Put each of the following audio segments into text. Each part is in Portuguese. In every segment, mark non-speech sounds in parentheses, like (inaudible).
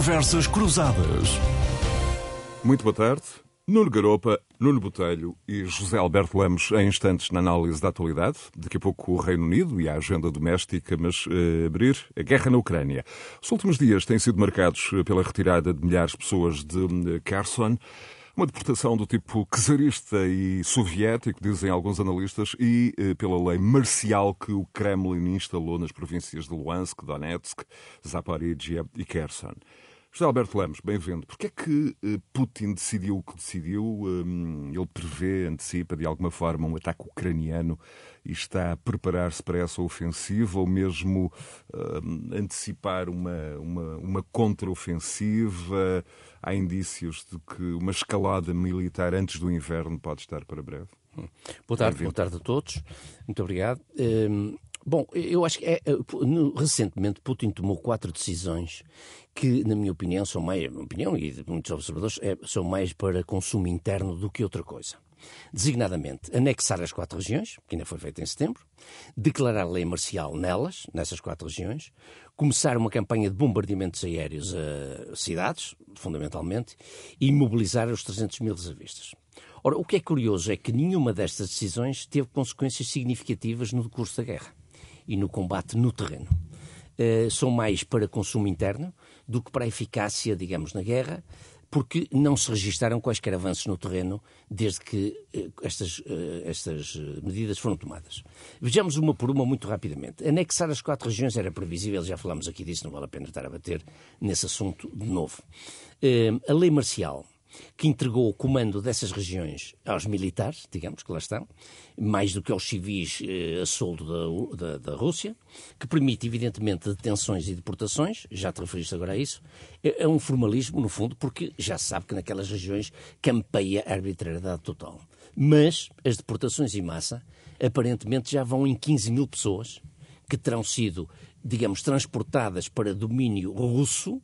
Conversas Cruzadas. Muito boa tarde. Nuno Garopa, Nuno Botelho e José Alberto Lemos em instantes na análise da atualidade. Daqui a pouco o Reino Unido e a agenda doméstica, mas uh, abrir a guerra na Ucrânia. Os últimos dias têm sido marcados pela retirada de milhares de pessoas de uh, Kherson. Uma deportação do tipo czarista e soviético, dizem alguns analistas, e pela lei marcial que o Kremlin instalou nas províncias de Luhansk, Donetsk, Zaporizhia e Kherson. José Alberto Lemos, bem-vindo. Porquê é que eh, Putin decidiu o que decidiu? Hum, ele prevê, antecipa de alguma forma um ataque ucraniano e está a preparar-se para essa ofensiva ou mesmo hum, antecipar uma, uma, uma contraofensiva? Há indícios de que uma escalada militar antes do inverno pode estar para breve? Boa tarde, boa tarde a todos. Muito obrigado. Hum... Bom, eu acho que é, é recentemente Putin tomou quatro decisões que, na minha opinião, são mais, opinião e de muitos observadores, é, são mais para consumo interno do que outra coisa. Designadamente, anexar as quatro regiões, que ainda foi feito em setembro, declarar lei marcial nelas, nessas quatro regiões, começar uma campanha de bombardeamentos aéreos a cidades, fundamentalmente, e mobilizar os 300 mil reservistas. Ora, o que é curioso é que nenhuma destas decisões teve consequências significativas no decurso da guerra e no combate no terreno. Uh, são mais para consumo interno do que para a eficácia, digamos, na guerra, porque não se registaram quaisquer avanços no terreno desde que uh, estas, uh, estas medidas foram tomadas. Vejamos uma por uma muito rapidamente. Anexar as quatro regiões era previsível, já falámos aqui disso, não vale a pena estar a bater nesse assunto de novo. a lei marcial que entregou o comando dessas regiões aos militares, digamos que lá estão, mais do que aos civis eh, a soldo da, da, da, Rússia, que permite, evidentemente, detenções e deportações, já te referiste agora a isso, é, é um formalismo, no fundo, porque já se sabe que naquelas regiões campeia a arbitrariedade total. Mas as deportações em massa, aparentemente, já vão em 15 mil pessoas, que terão sido, digamos, transportadas para domínio russo,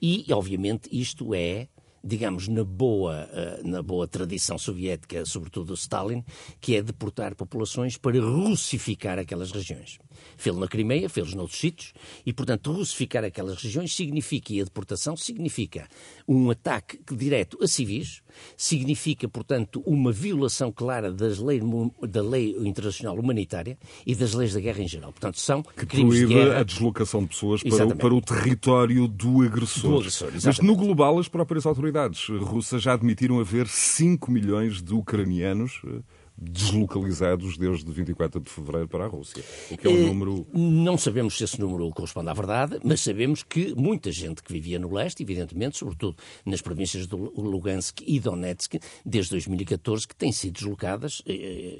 e, obviamente, isto é digamos, na boa, eh, na boa tradição soviética, sobretudo do Stalin, que é deportar populações para russificar aquelas regiões. Fê-lo na Crimeia, fê-los noutros sítios, e, portanto, russificar aquelas regiões significa, e a deportação significa um ataque direto a civis, significa, portanto, uma violação clara das leis, da lei internacional humanitária e das leis da guerra em geral. Portanto, são que crimes de guerra. a deslocação de pessoas para o, para o, território do agressor. Do agressor Mas no global, as próprias autoridades russas já admitiram haver 5 milhões de ucranianos eh, deslocalizados desde 24 de fevereiro para a Rússia. O que é um eh, número. Não sabemos se esse número corresponde à verdade, mas sabemos que muita gente que vivia no leste, evidentemente, sobretudo nas províncias de Lugansk e Donetsk, desde 2014, que têm sido deslocadas, eh,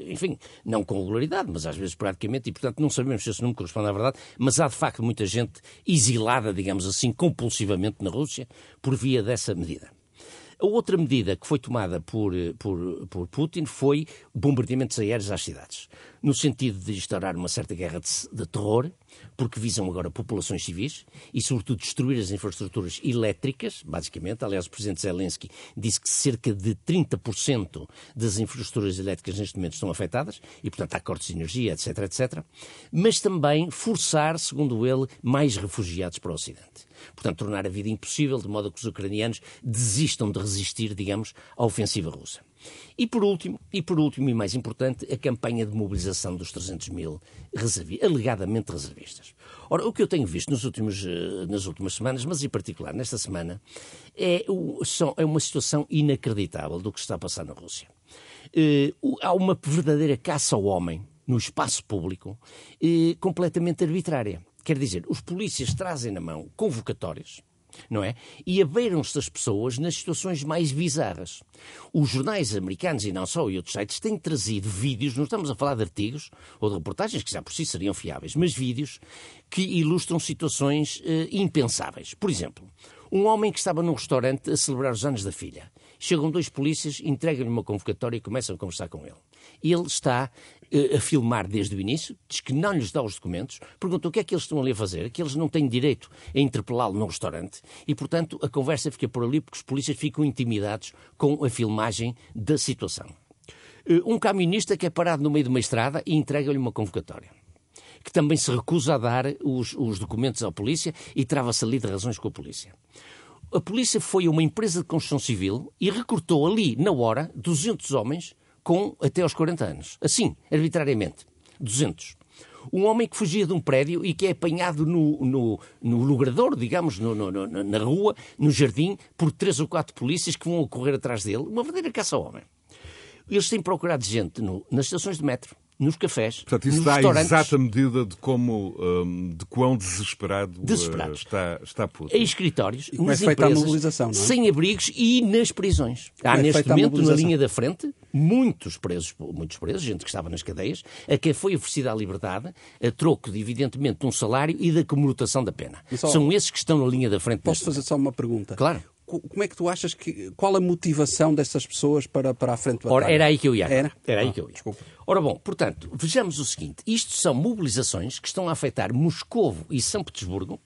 eh, enfim, não com regularidade, mas às vezes praticamente, e portanto não sabemos se esse número corresponde à verdade, mas há de facto muita gente exilada, digamos assim, compulsivamente na Rússia por via dessa medida. A outra medida que foi tomada por, por, por Putin foi bombardeamentos aéreos às cidades, no sentido de instaurar uma certa guerra de, de terror, porque visam agora populações civis e, sobretudo, destruir as infraestruturas elétricas, basicamente. Aliás, o Presidente Zelensky disse que cerca de 30% das infraestruturas elétricas neste momento estão afetadas e, portanto, há cortes de energia, etc, etc. Mas também forçar, segundo ele, mais refugiados para o Ocidente. Portanto, tornar a vida impossível, de modo que os ucranianos desistam de resistir, digamos, à ofensiva russa. E por último, e por último e mais importante, a campanha de mobilização dos 300 mil reservi alegadamente reservistas. Ora, o que eu tenho visto nos últimos, eh, nas últimas semanas, mas em particular nesta semana, é, é uma situação inacreditável do que está a passar na Rússia. Eh, há uma verdadeira caça ao homem no espaço público eh, completamente arbitrária. Quer dizer, os polícias trazem na mão convocatórias, não é? E abeiram-se das pessoas nas situações mais bizarras. Os jornais americanos e não só, e outros sites, têm trazido vídeos, não estamos a falar de artigos ou de reportagens que já por si seriam fiáveis, mas vídeos que ilustram situações uh, impensáveis. Por exemplo, um homem que estava num restaurante a celebrar os anos da filha. Chegam dois polícias, entregam-lhe uma convocatória e começam a conversar com ele. Ele está a filmar desde o início, diz que não lhes dá os documentos, pergunta o que é que eles estão ali a fazer, que eles não têm direito a interpelá-lo num restaurante e, portanto, a conversa fica por ali porque os polícias ficam intimidados com a filmagem da situação. Eh, um camionista que é parado no meio de uma estrada e entrega-lhe uma convocatória que também se recusa a dar os, os documentos à polícia e trava-se ali de razões com a polícia a polícia foi uma empresa de construção civil e recrutou ali, na hora, 200 homens com até aos 40 anos. Assim, arbitrariamente. 200 um homem que fugia de um prédio e que é apanhado no, no, no logrador, digamos, no, no, na rua, no jardim, por três ou quatro polícias que vão correr atrás dele. Uma verdadeira caça ao homem. Eles têm procurado gente nas estações de metro, nos cafés, Portanto, isso nos dá restaurantes. exata medida de como, um, de quão desesperado uh, Desesperados. está, está Putin. Em escritórios, como é nas feita a empresas, mobilização, não é? sem abrigos e nas prisões. Há Como é neste feita a momento, na mobilização? linha da frente, muitos presos, muitos presos, gente que estava nas cadeias, a quem foi oferecida a liberdade, a troco de, evidentemente, de um salário e da comutação da pena. Só- São esses que estão na linha da frente. Posso neste fazer só uma pergunta? Claro. Co- Como é que tu achas que. Qual a motivação dessas pessoas para, para a frente de Ora, batalha? era aí que eu ia. Era? aí Ah, que eu ia. Desculpa. Ora bom, portanto, vejamos o seguinte: isto são mobilizações que estão a afetar Moscovo e São Petersburgo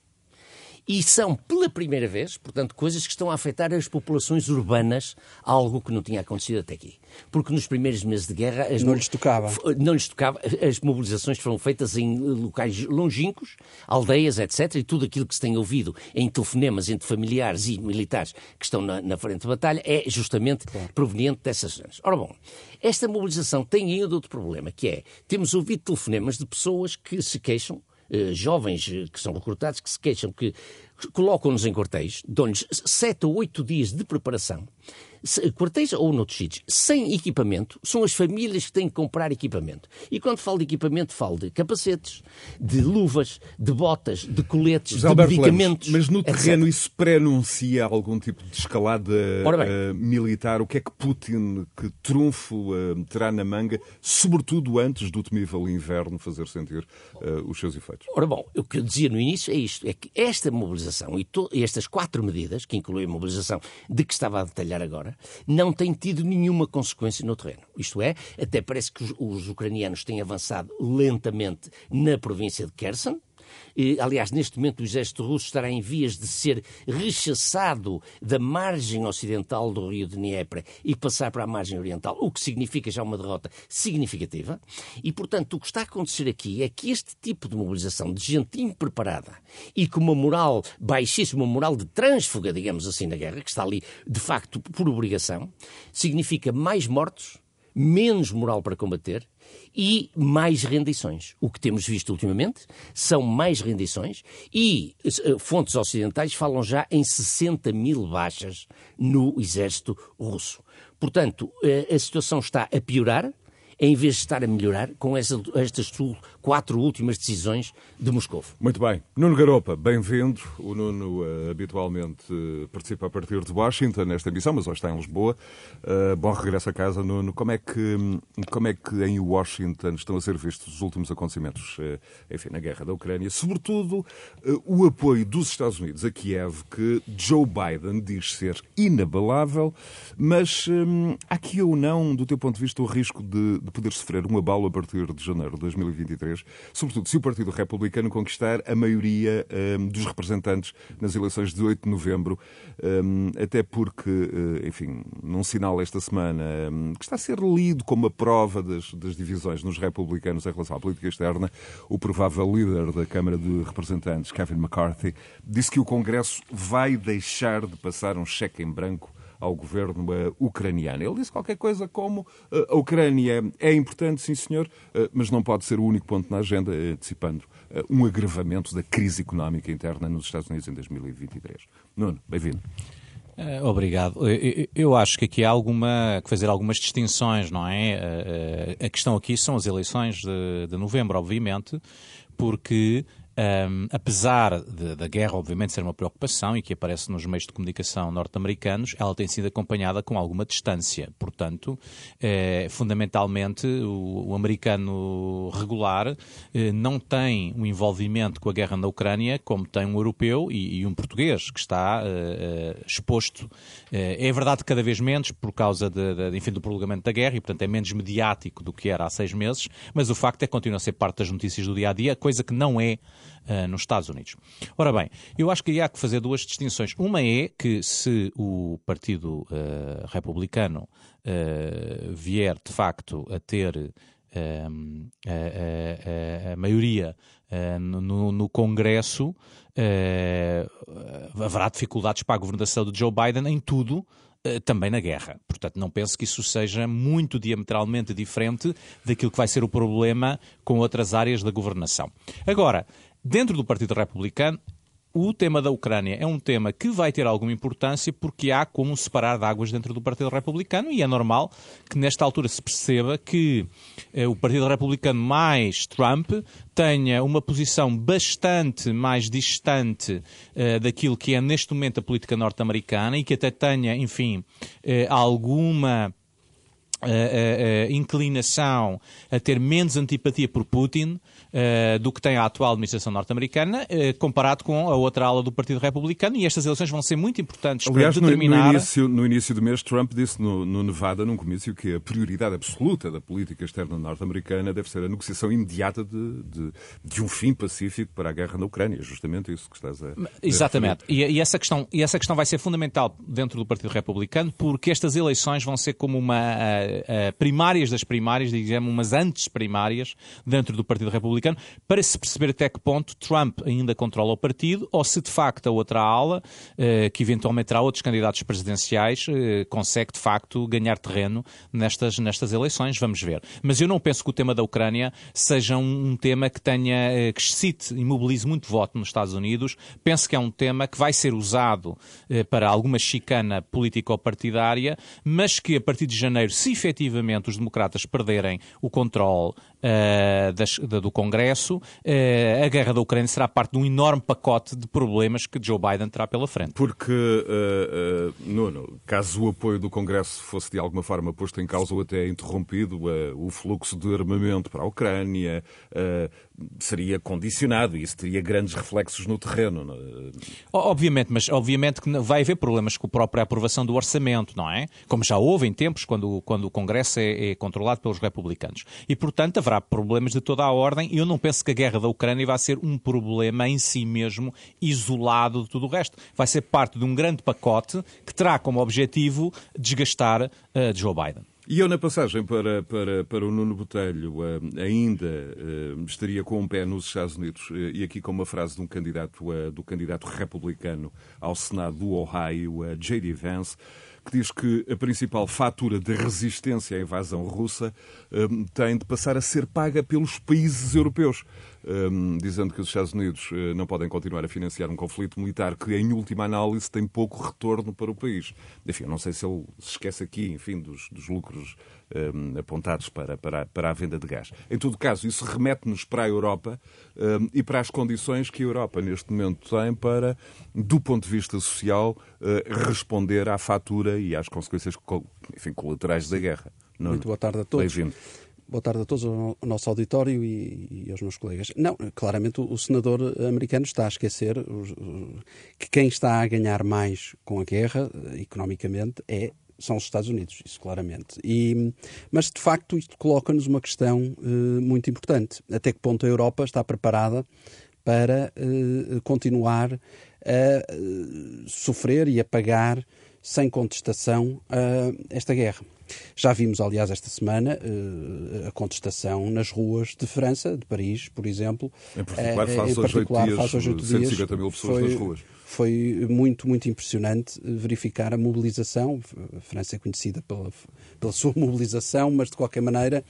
e são, pela primeira vez, portanto, coisas que estão a afetar as populações urbanas, algo que não tinha acontecido até aqui. Porque nos primeiros meses de guerra... As Não lhes tocava. Não lhes tocava. As mobilizações foram feitas em locais longínquos, aldeias, etc. E tudo aquilo que se tem ouvido em telefonemas entre familiares e militares que estão na, na frente de batalha é justamente proveniente dessas zonas. Ora bom, esta mobilização tem ainda outro problema, que é, temos ouvido telefonemas de pessoas que se queixam eh, jovens eh, que são recrutados que se queixam que colocam-nos em quartéis, dão-lhes sete ou oito dias de preparação, quartéis ou noutros sítios, sem equipamento, são as famílias que têm que comprar equipamento. E quando falo de equipamento, falo de capacetes, de luvas, de botas, de coletes, de medicamentos. Lemos, mas no etc. terreno isso pré-anuncia algum tipo de escalada eh, militar? O que é que Putin, que trunfo eh, terá na manga, sobretudo antes do temível inverno fazer sentir eh, os seus efeitos? Ora bom, o que eu dizia no início é isto, é que esta mobilização e, e estas quatro medidas, que incluem a mobilização de que estava a detalhar agora, não têm tido nenhuma consequência no terreno. Isto é, até parece que os, os ucranianos têm avançado lentamente na província de Kherson, aliás, neste momento o exército russo estará em vias de ser rechaçado da margem ocidental do rio de Dnieper e passar para a margem oriental, o que significa já uma derrota significativa. E, portanto, o que está a acontecer aqui é que este tipo de mobilização de gente impreparada e com uma moral baixíssima, uma moral de trânsfuga, digamos assim, na guerra, que está ali de facto por obrigação, significa mais mortos, menos moral para combater e mais rendições. O que temos visto ultimamente são mais rendições e eh, fontes ocidentais falam já em 60 mil baixas no exército russo. Portanto, eh, a situação está a piorar em vez de estar a melhorar com estas quatro últimas decisões de Moscou. Muito bem. Nuno Garopa, bem-vindo. O Nuno eh, habitualmente eh, participa a partir de Washington nesta emissão, mas hoje está em Lisboa. Eh, bom regresso a casa, Nuno. Como é, que, como é que em Washington estão a ser vistos os últimos acontecimentos, enfim, na guerra da Ucrânia? Sobretudo o apoio dos Estados Unidos a Kiev, que Joe Biden diz ser inabalável, mas há aqui ou não, do teu ponto de vista, o risco de, de poder sofrer um abalo a partir de janeiro de 2023, sobretudo se o Partido Republicano conquistar a maioria hum, dos representantes nas eleições de 8 de novembro, hum, até porque, eh, enfim, num sinal esta semana hum, que está a ser lido como a prova das, das divisões nos republicanos em relação à política externa, o provável líder da Câmara de Representantes, Kevin McCarthy, disse que o Congresso vai deixar de passar um cheque em branco ao governo eh, ucraniano. Ele disse qualquer coisa como eh, a Ucrânia é importante, sim senhor, eh, mas não pode ser o único ponto na agenda, antecipando um agravamento da crise económica interna nos Estados Unidos em 2023. Nuno, bem-vindo. Obrigado. Eu- acho que aqui há alguma, que fazer algumas distinções, não é? A questão aqui são as eleições de, de novembro, obviamente, porque ehm, apesar de- da guerra, obviamente, ser uma preocupação e que aparece nos meios de comunicação norte-americanos, ela tem sido acompanhada com alguma distância. Portanto, eh, fundamentalmente, o, o americano regular eh, não tem um envolvimento com a guerra na Ucrânia como tem um europeu e, e um português que está eh, eh, exposto. É verdade cada vez menos por causa de, de, enfim, do prolongamento da guerra e, portanto, é menos mediático do que era há seis meses, mas o facto é que continua a ser parte das notícias do dia a dia, coisa que não é eh, nos Estados Unidos. Ora bem, eu acho que há que fazer duas distinções. Uma é que se o Partido eh, Republicano eh, vier de facto a ter a, a, a maioria no, no, Congresso, haverá dificuldades para a governação de Joe Biden em tudo, também na guerra. Portanto, não penso que isso seja muito diametralmente diferente daquilo que vai ser o problema com outras áreas da governação. Agora, dentro do Partido Republicano, o tema da Ucrânia é um tema que vai ter alguma importância porque há como separar de águas dentro do Partido Republicano e é normal que nesta altura se perceba que eh, o Partido Republicano mais Trump tenha uma posição bastante mais distante eh, daquilo que é neste momento a política norte-americana e que até tenha, enfim, eh, alguma inclinação a ter menos antipatia por Putin uh, do que tem a atual administração norte-americana, uh, comparado com a outra ala do Partido Republicano, e estas eleições vão ser muito importantes Aliás, para determinar... No, no, início, no início do mês, Trump disse no, no Nevada, num comício, que a prioridade absoluta da política externa norte-americana deve ser a negociação imediata de, de, de, um fim pacífico para a guerra na Ucrânia. Justamente isso que estás a... Exatamente. E, e, essa questão, e essa questão vai ser fundamental dentro do Partido Republicano, porque estas eleições vão ser como uma a primárias das primárias, digamos, umas antes primárias dentro do Partido Republicano, para se perceber até que ponto Trump ainda controla o partido ou se de facto a outra ala, eh, que eventualmente terá outros candidatos presidenciais, eh, consegue de facto ganhar terreno nestas, nestas eleições. Vamos ver. Mas eu não penso que o tema da Ucrânia seja um, um tema que tenha, eh, que excite e mobilize muito voto nos Estados Unidos. Penso que é um tema que vai ser usado para alguma chicana político-partidária, mas que a partir de janeiro, se efetivamente os democratas perderem o controle uh, das, da, do Congresso, uh, a guerra da Ucrânia será parte de um enorme pacote de problemas que Joe Biden terá pela frente. Porque, uh, Nuno, caso o apoio do Congresso fosse de alguma forma posto em causa ou até interrompido, o fluxo de armamento para a Ucrânia seria condicionado e isso teria grandes reflexos no terreno. É? Obviamente, mas obviamente que vai haver problemas com a própria aprovação do orçamento, não é? Como já houve em tempos quando, quando o Congresso é, é controlado pelos republicanos. E, portanto, haverá problemas de toda a ordem eu não penso que a guerra da Ucrânia vai ser um problema em si mesmo, isolado de tudo o resto. Vai ser parte de um grande pacote que terá como objetivo desgastar uh, Joe Biden. E eu, na passagem para, para, para o Nuno Botelho, eh, ainda eh, estaria com um pé nos Estados Unidos, e aqui com uma frase de um candidato, do candidato republicano ao Senado do Ohio, J.D. Vance, que diz que a principal fatura de resistência à invasão russa um, tem de passar a ser paga pelos países europeus, um, dizendo que os Estados Unidos uh, não podem continuar a financiar um conflito militar que, em última análise, tem pouco retorno para o país. Enfim, eu não sei se ele se esquece aqui, enfim, dos, dos lucros um, apontados para, para, para a venda de gás. Em todo caso, isso remete-nos para a Europa um, e para as condições que a Europa neste momento tem para, do ponto de vista social, uh, responder à fatura e às consequências enfim, colaterais da guerra. Não, Muito boa tarde a todos. Boa tarde a todos, ao nosso auditório e, e aos meus colegas. Não, claramente o, o senador americano está a esquecer que quem está a ganhar mais com a guerra, economicamente, é são os Estados Unidos, isso claramente. E, mas, de facto, isto coloca-nos uma questão uh, muito importante. Até que ponto a Europa está preparada para continuar a sofrer e a pagar sem contestação esta guerra? Já vimos, aliás, esta semana a contestação nas ruas de França, de Paris, por exemplo. Em particular, faz, em particular, hoje, faz hoje oito dias. 150 mil pessoas foi, nas ruas foi muito, muito impressionante verificar a mobilização. A França é conhecida pela, pela sua (laughs) mobilização, mas de qualquer maneira,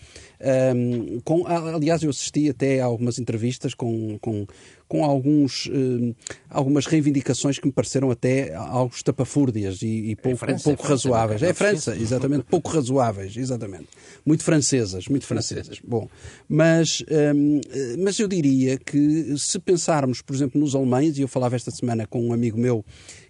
um, com, aliás, eu assisti até a algumas entrevistas com, com, com alguns, uh, algumas reivindicações que me pareceram até algo estapafúrdias e, e é pouco, França, pouco é razoáveis. É, é França, exatamente, pouco razoáveis, exatamente. Muito francesas, muito francesas. Bom, mas, um, mas eu diria que se pensarmos, por exemplo, nos alemães, e eu falava esta semana com um amigo meu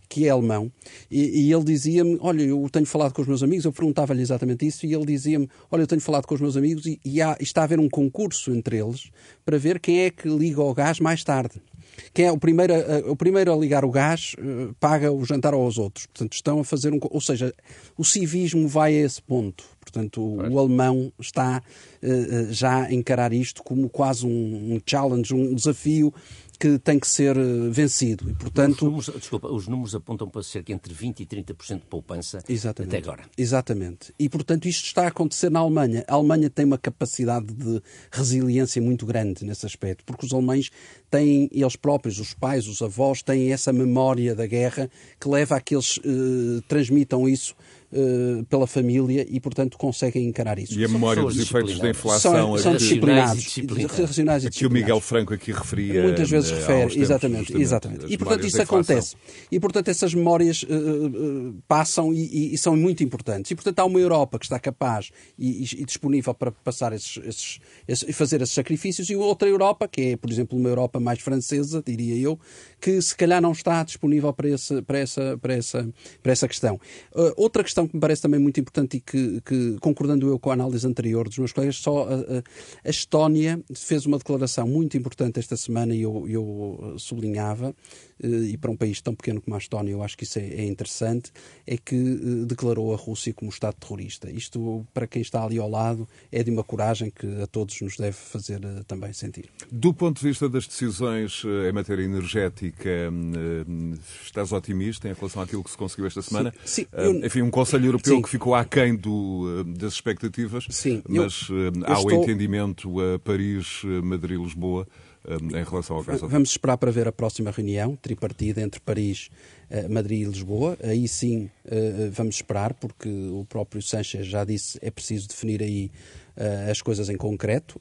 que é alemão, e, e ele dizia-me: Olha, eu tenho falado com os meus amigos, eu perguntava-lhe exatamente isso, e ele dizia-me: Olha, eu tenho falado com os meus amigos, e, e há, está a haver um concurso entre eles para ver quem é que liga ao gás mais tarde. Quem é o primeiro a, o primeiro a ligar o gás uh, paga o jantar aos outros. Portanto, estão a fazer um. Ou seja, o civismo vai a esse ponto. Portanto, o, o alemão está uh, já a encarar isto como quase um, um challenge, um desafio que tem que ser eh, vencido. E, portanto... Os números, desculpa, os números apontam para cerca entre 20% e 30% de poupança Exatamente. até agora. Exatamente. E, portanto, isto está a acontecer na Alemanha. A Alemanha tem uma capacidade de resiliência muito grande nesse aspecto, porque os alemães têm, eles próprios, os pais, os avós, têm essa memória da guerra que leva a que eles eh, transmitam isso uh, pela família e, portanto, conseguem encarar isso. E a memória dos efeitos da inflação. São, são disciplinados. disciplinados. e disciplinados. Que o Miguel Franco aqui referia. Muitas vezes refere, exatamente. exatamente. E, portanto, isso acontece. E, portanto, essas memórias uh, uh, passam e, e, são muito importantes. E, portanto, há uma Europa que está capaz e, e disponível para passar esses, esses, esses, fazer esses sacrifícios e outra Europa, que é, por exemplo, uma Europa mais francesa, diria eu, que se calhar não está disponível para, esse, para, essa, para, essa, para essa questão. Uh, outra questão que me parece também muito importante e que, que, concordando eu com a análise anterior dos meus colegas, só a, a, Estónia fez uma declaração muito importante esta semana e eu, eu sublinhava, e para um país tão pequeno como a Estónia eu acho que isso é, é interessante, é que uh, declarou a Rússia como Estado terrorista. Isto, para quem está ali ao lado, é de uma coragem que a todos nos deve fazer também sentir. Do ponto de vista das decisões em matéria energética, estás otimista em relação àquilo que se conseguiu esta semana? Sim, sim, eu... Enfim, um Conselho Europeu sim. que ficou aquém do, das expectativas, sim, mas eu, há eu o estou... entendimento a Paris, Madrid, Lisboa em relação ao gás. Vamos esperar para ver a próxima reunião tripartida entre Paris, eh, Madrid e Lisboa. Aí sim eh, vamos esperar, porque o próprio Sanchez já disse é preciso definir aí eh, as coisas em concreto,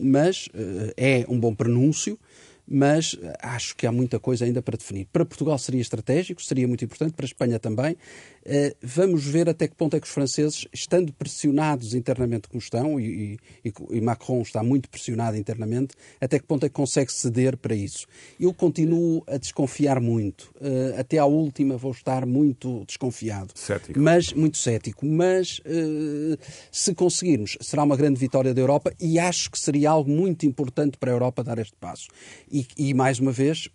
mas é um bom prenúncio mas acho que há muita coisa ainda para definir. Para Portugal seria estratégico, seria muito importante, para a Espanha também. Eh, vamos ver até que ponto é que os franceses, estando pressionados internamente como estão, e, e, e, Macron está muito pressionado internamente, até que ponto é que consegue ceder para isso. Eu continuo a desconfiar muito. Eh, até à última vou estar muito desconfiado. Cético. Mas, muito cético. Mas eh, se conseguirmos, será uma grande vitória da Europa e acho que seria algo muito importante para a Europa dar este passo. E, e mais uma vez,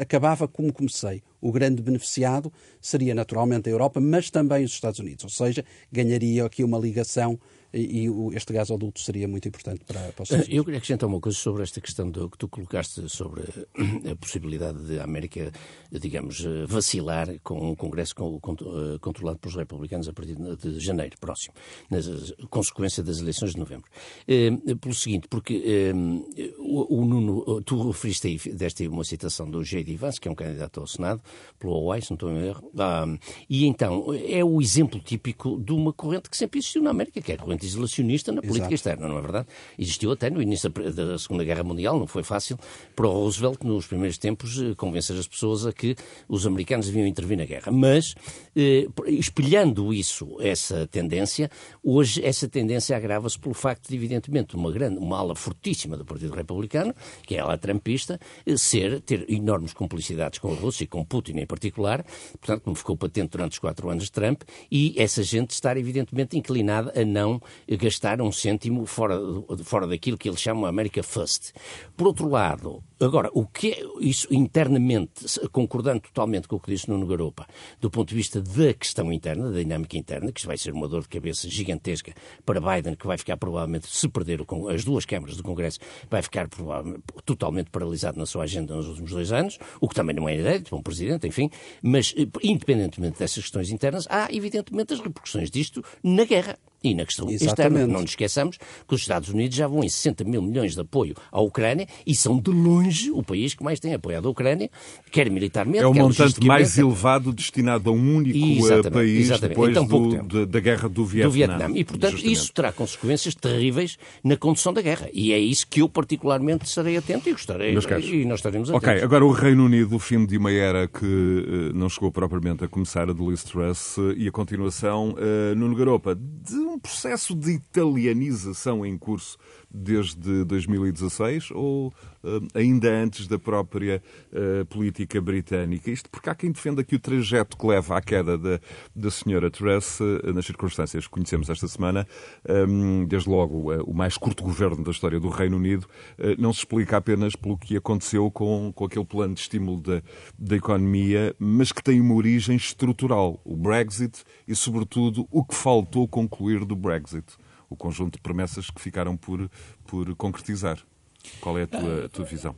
acabava como comecei o grande beneficiado seria naturalmente a Europa, mas também os Estados Unidos. Ou seja, ganharia aqui uma ligação e, e este gasoduto seria muito importante para, para os Estados Unidos. Eu queria acrescentar uma coisa sobre esta questão do, que tu colocaste sobre a possibilidade de a América, digamos, vacilar com um Congresso eh, controlado pelos republicanos a partir de janeiro próximo, na consequência das eleições de novembro. Eh, pelo seguinte, porque eh, o, o Nuno, tu referiste aí, deste aí uma citação do J.D. Vance, que é um candidato ao Senado, pelo Hawaii, se não estou em erro, ah, e então é o exemplo típico de uma corrente que sempre existiu na América, que é a corrente isolacionista na política Exato. externa, não é verdade? Existiu até no início da Segunda Guerra Mundial, não foi fácil para o Roosevelt, nos primeiros tempos, eh, convencer as pessoas a que os americanos deviam intervir na guerra. Mas, eh, espelhando isso, essa tendência, hoje essa tendência agrava-se pelo facto de, evidentemente, uma grande, uma ala fortíssima do Partido Republicano, que é a ala trampista, eh, ser, ter enormes complicidades com a Rússia e com Putin em particular, portanto, como ficou patente durante os quatro anos de Trump, e essa gente estar, evidentemente, inclinada a não gastar um cêntimo fora, fora daquilo que eles chamam America First. Por outro lado, agora, o que é isso internamente, concordando totalmente com o que disse Nuno Garopa, do ponto de vista da questão interna, da dinâmica interna, que vai ser uma dor de cabeça gigantesca para Biden, que vai ficar provavelmente, se perder o, as duas câmaras do Congresso, vai ficar totalmente paralisado na sua agenda nos últimos dois anos, o que também não é para um presidente, enfim, mas eh, independentemente dessas questões internas, há evidentemente as repercussões disto na guerra e na questão Exatamente. externa. Não nos esqueçamos que os Estados Unidos já vão em 60 mil milhões de apoio à Ucrânia e são de longe o país que mais tem apoiado a Ucrânia, quer militarmente, É o montante mais elevado destinado a um único eh, exatamente, país exatamente. depois então, do, de, da guerra do Vietnã. Do Vietnã. E, portanto, justamente. isso terá consequências terríveis na condução da guerra. E é isso que eu particularmente estarei atento e gostarei. E nós estaremos atentos. Ok, agora o Reino Unido, o fim de uma era que uh, não chegou propriamente a começar a de Liz Truss uh, e a continuação, uh, Nuno Garopa, de um processo de italianização em curso desde 2016 ou uh, ainda antes da própria uh, política britânica? Isto porque há quem defenda que o trajeto que leva à queda da, da senhora Truss, uh, nas circunstâncias que conhecemos esta semana, desde logo o mais curto governo da história do Reino Unido, não se explica apenas pelo que aconteceu com, com aquele plano de estímulo da, da economia, mas que tem uma origem estrutural, o Brexit e, sobretudo, o que faltou concluir do Brexit o conjunto de promessas que ficaram por, por concretizar. Qual é a tua, a tua visão?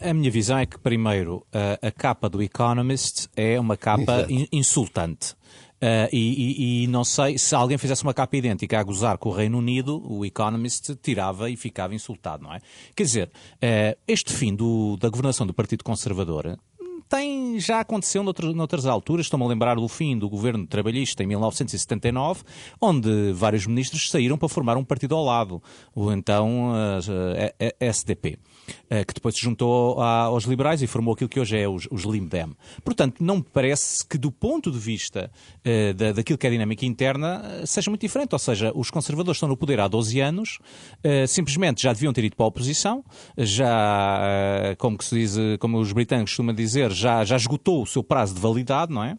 A minha visão é que, primeiro, a, a capa do Economist é uma capa in, insultante. Uh, e, e, e, não sei se alguém fizesse uma capa idêntica a gozar com o Reino Unido, o Economist tirava e ficava insultado, não é? Quer dizer, uh, este fim do, da governação do Partido Conservador tem, já aconteceu noutras, noutras alturas. Estou-me a lembrar do fim do governo trabalhista em 1979, onde vários ministros saíram para formar um partido ao lado, o então uh, eh, SDP. Eh, que depois se juntou aos liberais e formou aquilo que hoje é os, os Limdem. Portanto, não me parece que do ponto de vista da, daquilo que é a dinâmica interna uh, seja muito diferente. Ou seja, os conservadores estão no poder há 12 anos, simplesmente já deviam ter ido para a oposição, já, como, se diz, como os britânicos costumam dizer, já, já esgotou o seu prazo de validade, não é?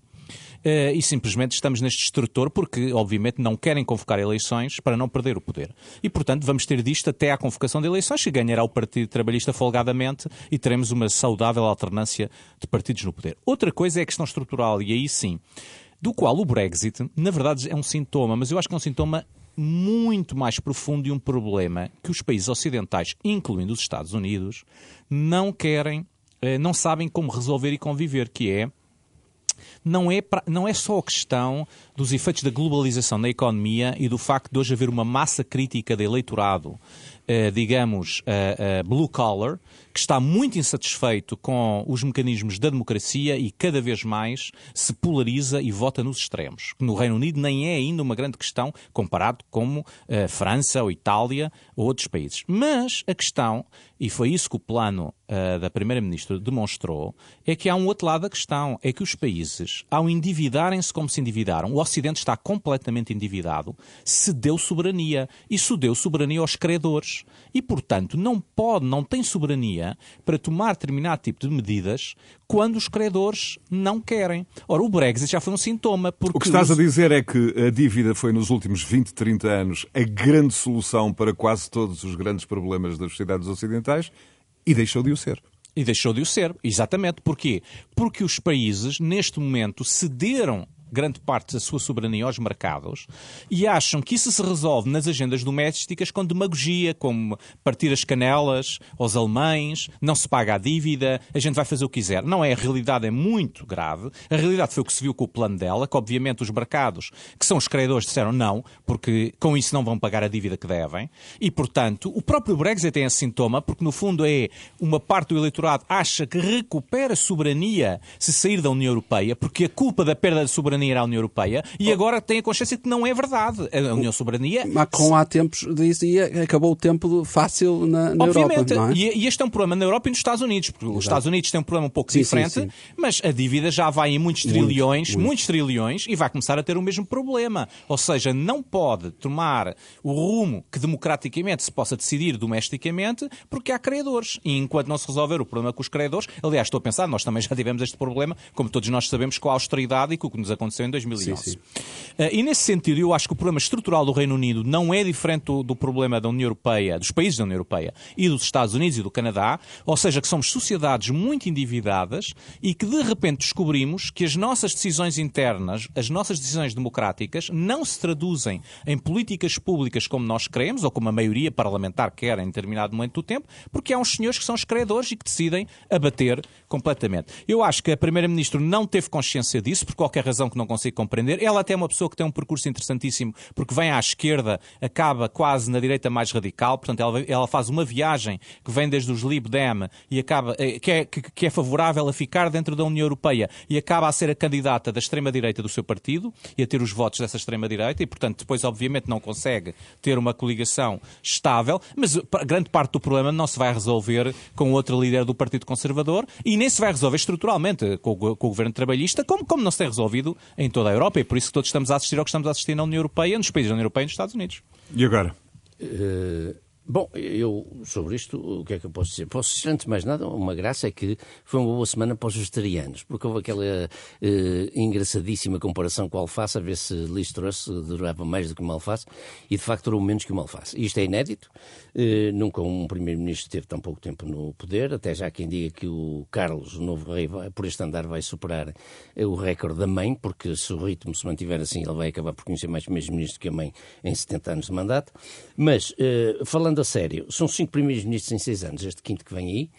Eh, e simplesmente estamos neste estrutor porque, obviamente, não querem convocar eleições para não perder o poder. E, portanto, vamos ter disto até à convocação de eleições, que ganhará o Partido Trabalhista folgadamente e teremos uma saudável alternância de partidos no poder. Outra coisa é a questão estrutural, e aí sim, do qual o Brexit, na verdade, é um sintoma, mas eu acho que é um sintoma muito mais profundo e um problema que os países ocidentais, incluindo os Estados Unidos, não querem, eh, não sabem como resolver e conviver, que é não é, pra, não é só a questão dos efeitos da globalização na economia e do facto de hoje haver uma massa crítica de eleitorado, eh, digamos, eh, eh, blue collar, que está muito insatisfeito com os mecanismos da democracia e cada vez mais se polariza e vota nos extremos. No Reino Unido nem é ainda uma grande questão comparado com a França ou Itália ou outros países. Mas a questão, e foi isso que o plano uh, da Primeira-Ministra demonstrou, é que há um outro lado da questão, é que os países, ao endividarem-se como se endividaram, o Ocidente está completamente endividado, cedeu soberania. E cedeu soberania aos credores. E, portanto, não pode, não tem soberania para tomar determinado tipo de medidas quando os credores não querem. Ora, o Brexit já foi um sintoma. Porque o que estás a dizer é que a dívida foi nos últimos 20, 30 anos a grande solução para quase todos os grandes problemas das sociedades ocidentais e deixou de o ser. E deixou de o ser, exatamente. Porquê? Porque os países, neste momento, cederam grande parte da sua soberania aos mercados e acham que isso se resolve nas agendas domésticas com demagogia, como partir as canelas aos alemães, não se paga a dívida, a gente vai fazer o que quiser. Não é, a realidade é muito grave. A realidade foi o que se viu com o plano dela, que obviamente os mercados, que são os credores, disseram não, porque com isso não vão pagar a dívida que devem. E, portanto, o próprio Brexit tem esse sintoma, porque no fundo é uma parte do eleitorado acha que recupera soberania se sair da União Europeia, porque a culpa da perda de soberania soberania à União Europeia e agora tem a consciência que não é verdade. A União Soberania. Macron há tempos dizia acabou o tempo fácil na, na Obviamente, Europa. É? E, este é um problema na Europa e nos Estados Unidos, porque Exato. os Estados Unidos têm um problema um pouco sim, diferente, sim, sim. mas a dívida já vai em muitos muito, trilhões, muito. muitos trilhões, e vai começar a ter o mesmo problema. Ou seja, não pode tomar o rumo que democraticamente se possa decidir domesticamente, porque há credores. E enquanto não se resolver o problema com os credores, aliás, estou a pensar, nós também já tivemos este problema, como todos nós sabemos, com a austeridade e com o que nos aconteceu aconteceu em 2011. Sim, sim. Uh, e nesse sentido, eu acho que o problema estrutural do Reino Unido não é diferente do, do, problema da União Europeia, dos países da União Europeia e dos Estados Unidos e do Canadá, ou seja, que somos sociedades muito endividadas e que de repente descobrimos que as nossas decisões internas, as nossas decisões democráticas, não se traduzem em políticas públicas como nós queremos ou como a maioria parlamentar quer em determinado momento do tempo, porque há uns senhores que são os credores e que decidem abater completamente. Eu acho que a Primeira-Ministra não teve consciência disso, por qualquer razão que não consigo compreender. Ela até é uma pessoa que tem um percurso interessantíssimo, porque vem à esquerda, acaba quase na direita mais radical, portanto, ela, ela faz uma viagem que vem desde os Lib Dem e acaba, eh, que é, que, que é favorável a ficar dentro da União Europeia e acaba a ser a candidata da extrema-direita do seu partido e a ter os votos dessa extrema-direita e, portanto, depois, obviamente, não consegue ter uma coligação estável, mas grande parte do problema não se vai resolver com outro líder do Partido Conservador e nem se vai resolver estruturalmente com o, com o governo trabalhista, como, como não se tem resolvido em toda a Europa. E por isso que todos estamos a assistir ao que estamos a assistir na União Europeia, nos países da União Europeia e nos Estados Unidos. E agora? Uh, Bom, eu sobre isto, o que é que eu posso dizer? Posso dizer, antes de mais nada, uma graça é que foi uma boa semana para os vegetarianos, porque houve aquela eh, engraçadíssima comparação com a alface, a ver se Liz Truss durava mais do que uma alface, e de facto durou menos que uma alface. Isto é inédito, nunca um primeiro-ministro teve tão pouco tempo no poder, até já quem diga que o Carlos, o novo rei, por este andar vai superar eh, o recorde da mãe, porque se o ritmo se mantiver assim, ele vai acabar por conhecer mais primeiros-ministros que a mãe em 70 anos de mandato. Mas, falando falando a sério, são cinco primeiros ministros em seis anos, este quinto que vem aí,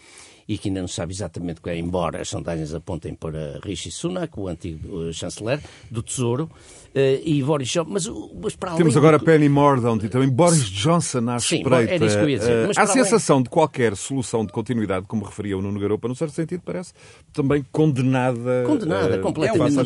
e que ainda não sabe exatamente qual é, embora as sondagens apontem para Rishi Sunak, o antigo chanceler do Tesouro, e Boris Johnson. Mas, mas para Temos agora Penny Mordaunt e também Boris Johnson à Sim, espreita. Era isso que eu ia dizer. Mas uh, a sensação além... de qualquer solução de continuidade, como referia o Nuno Garopa, no certo sentido, parece também condenada. Condenada, uh, completamente.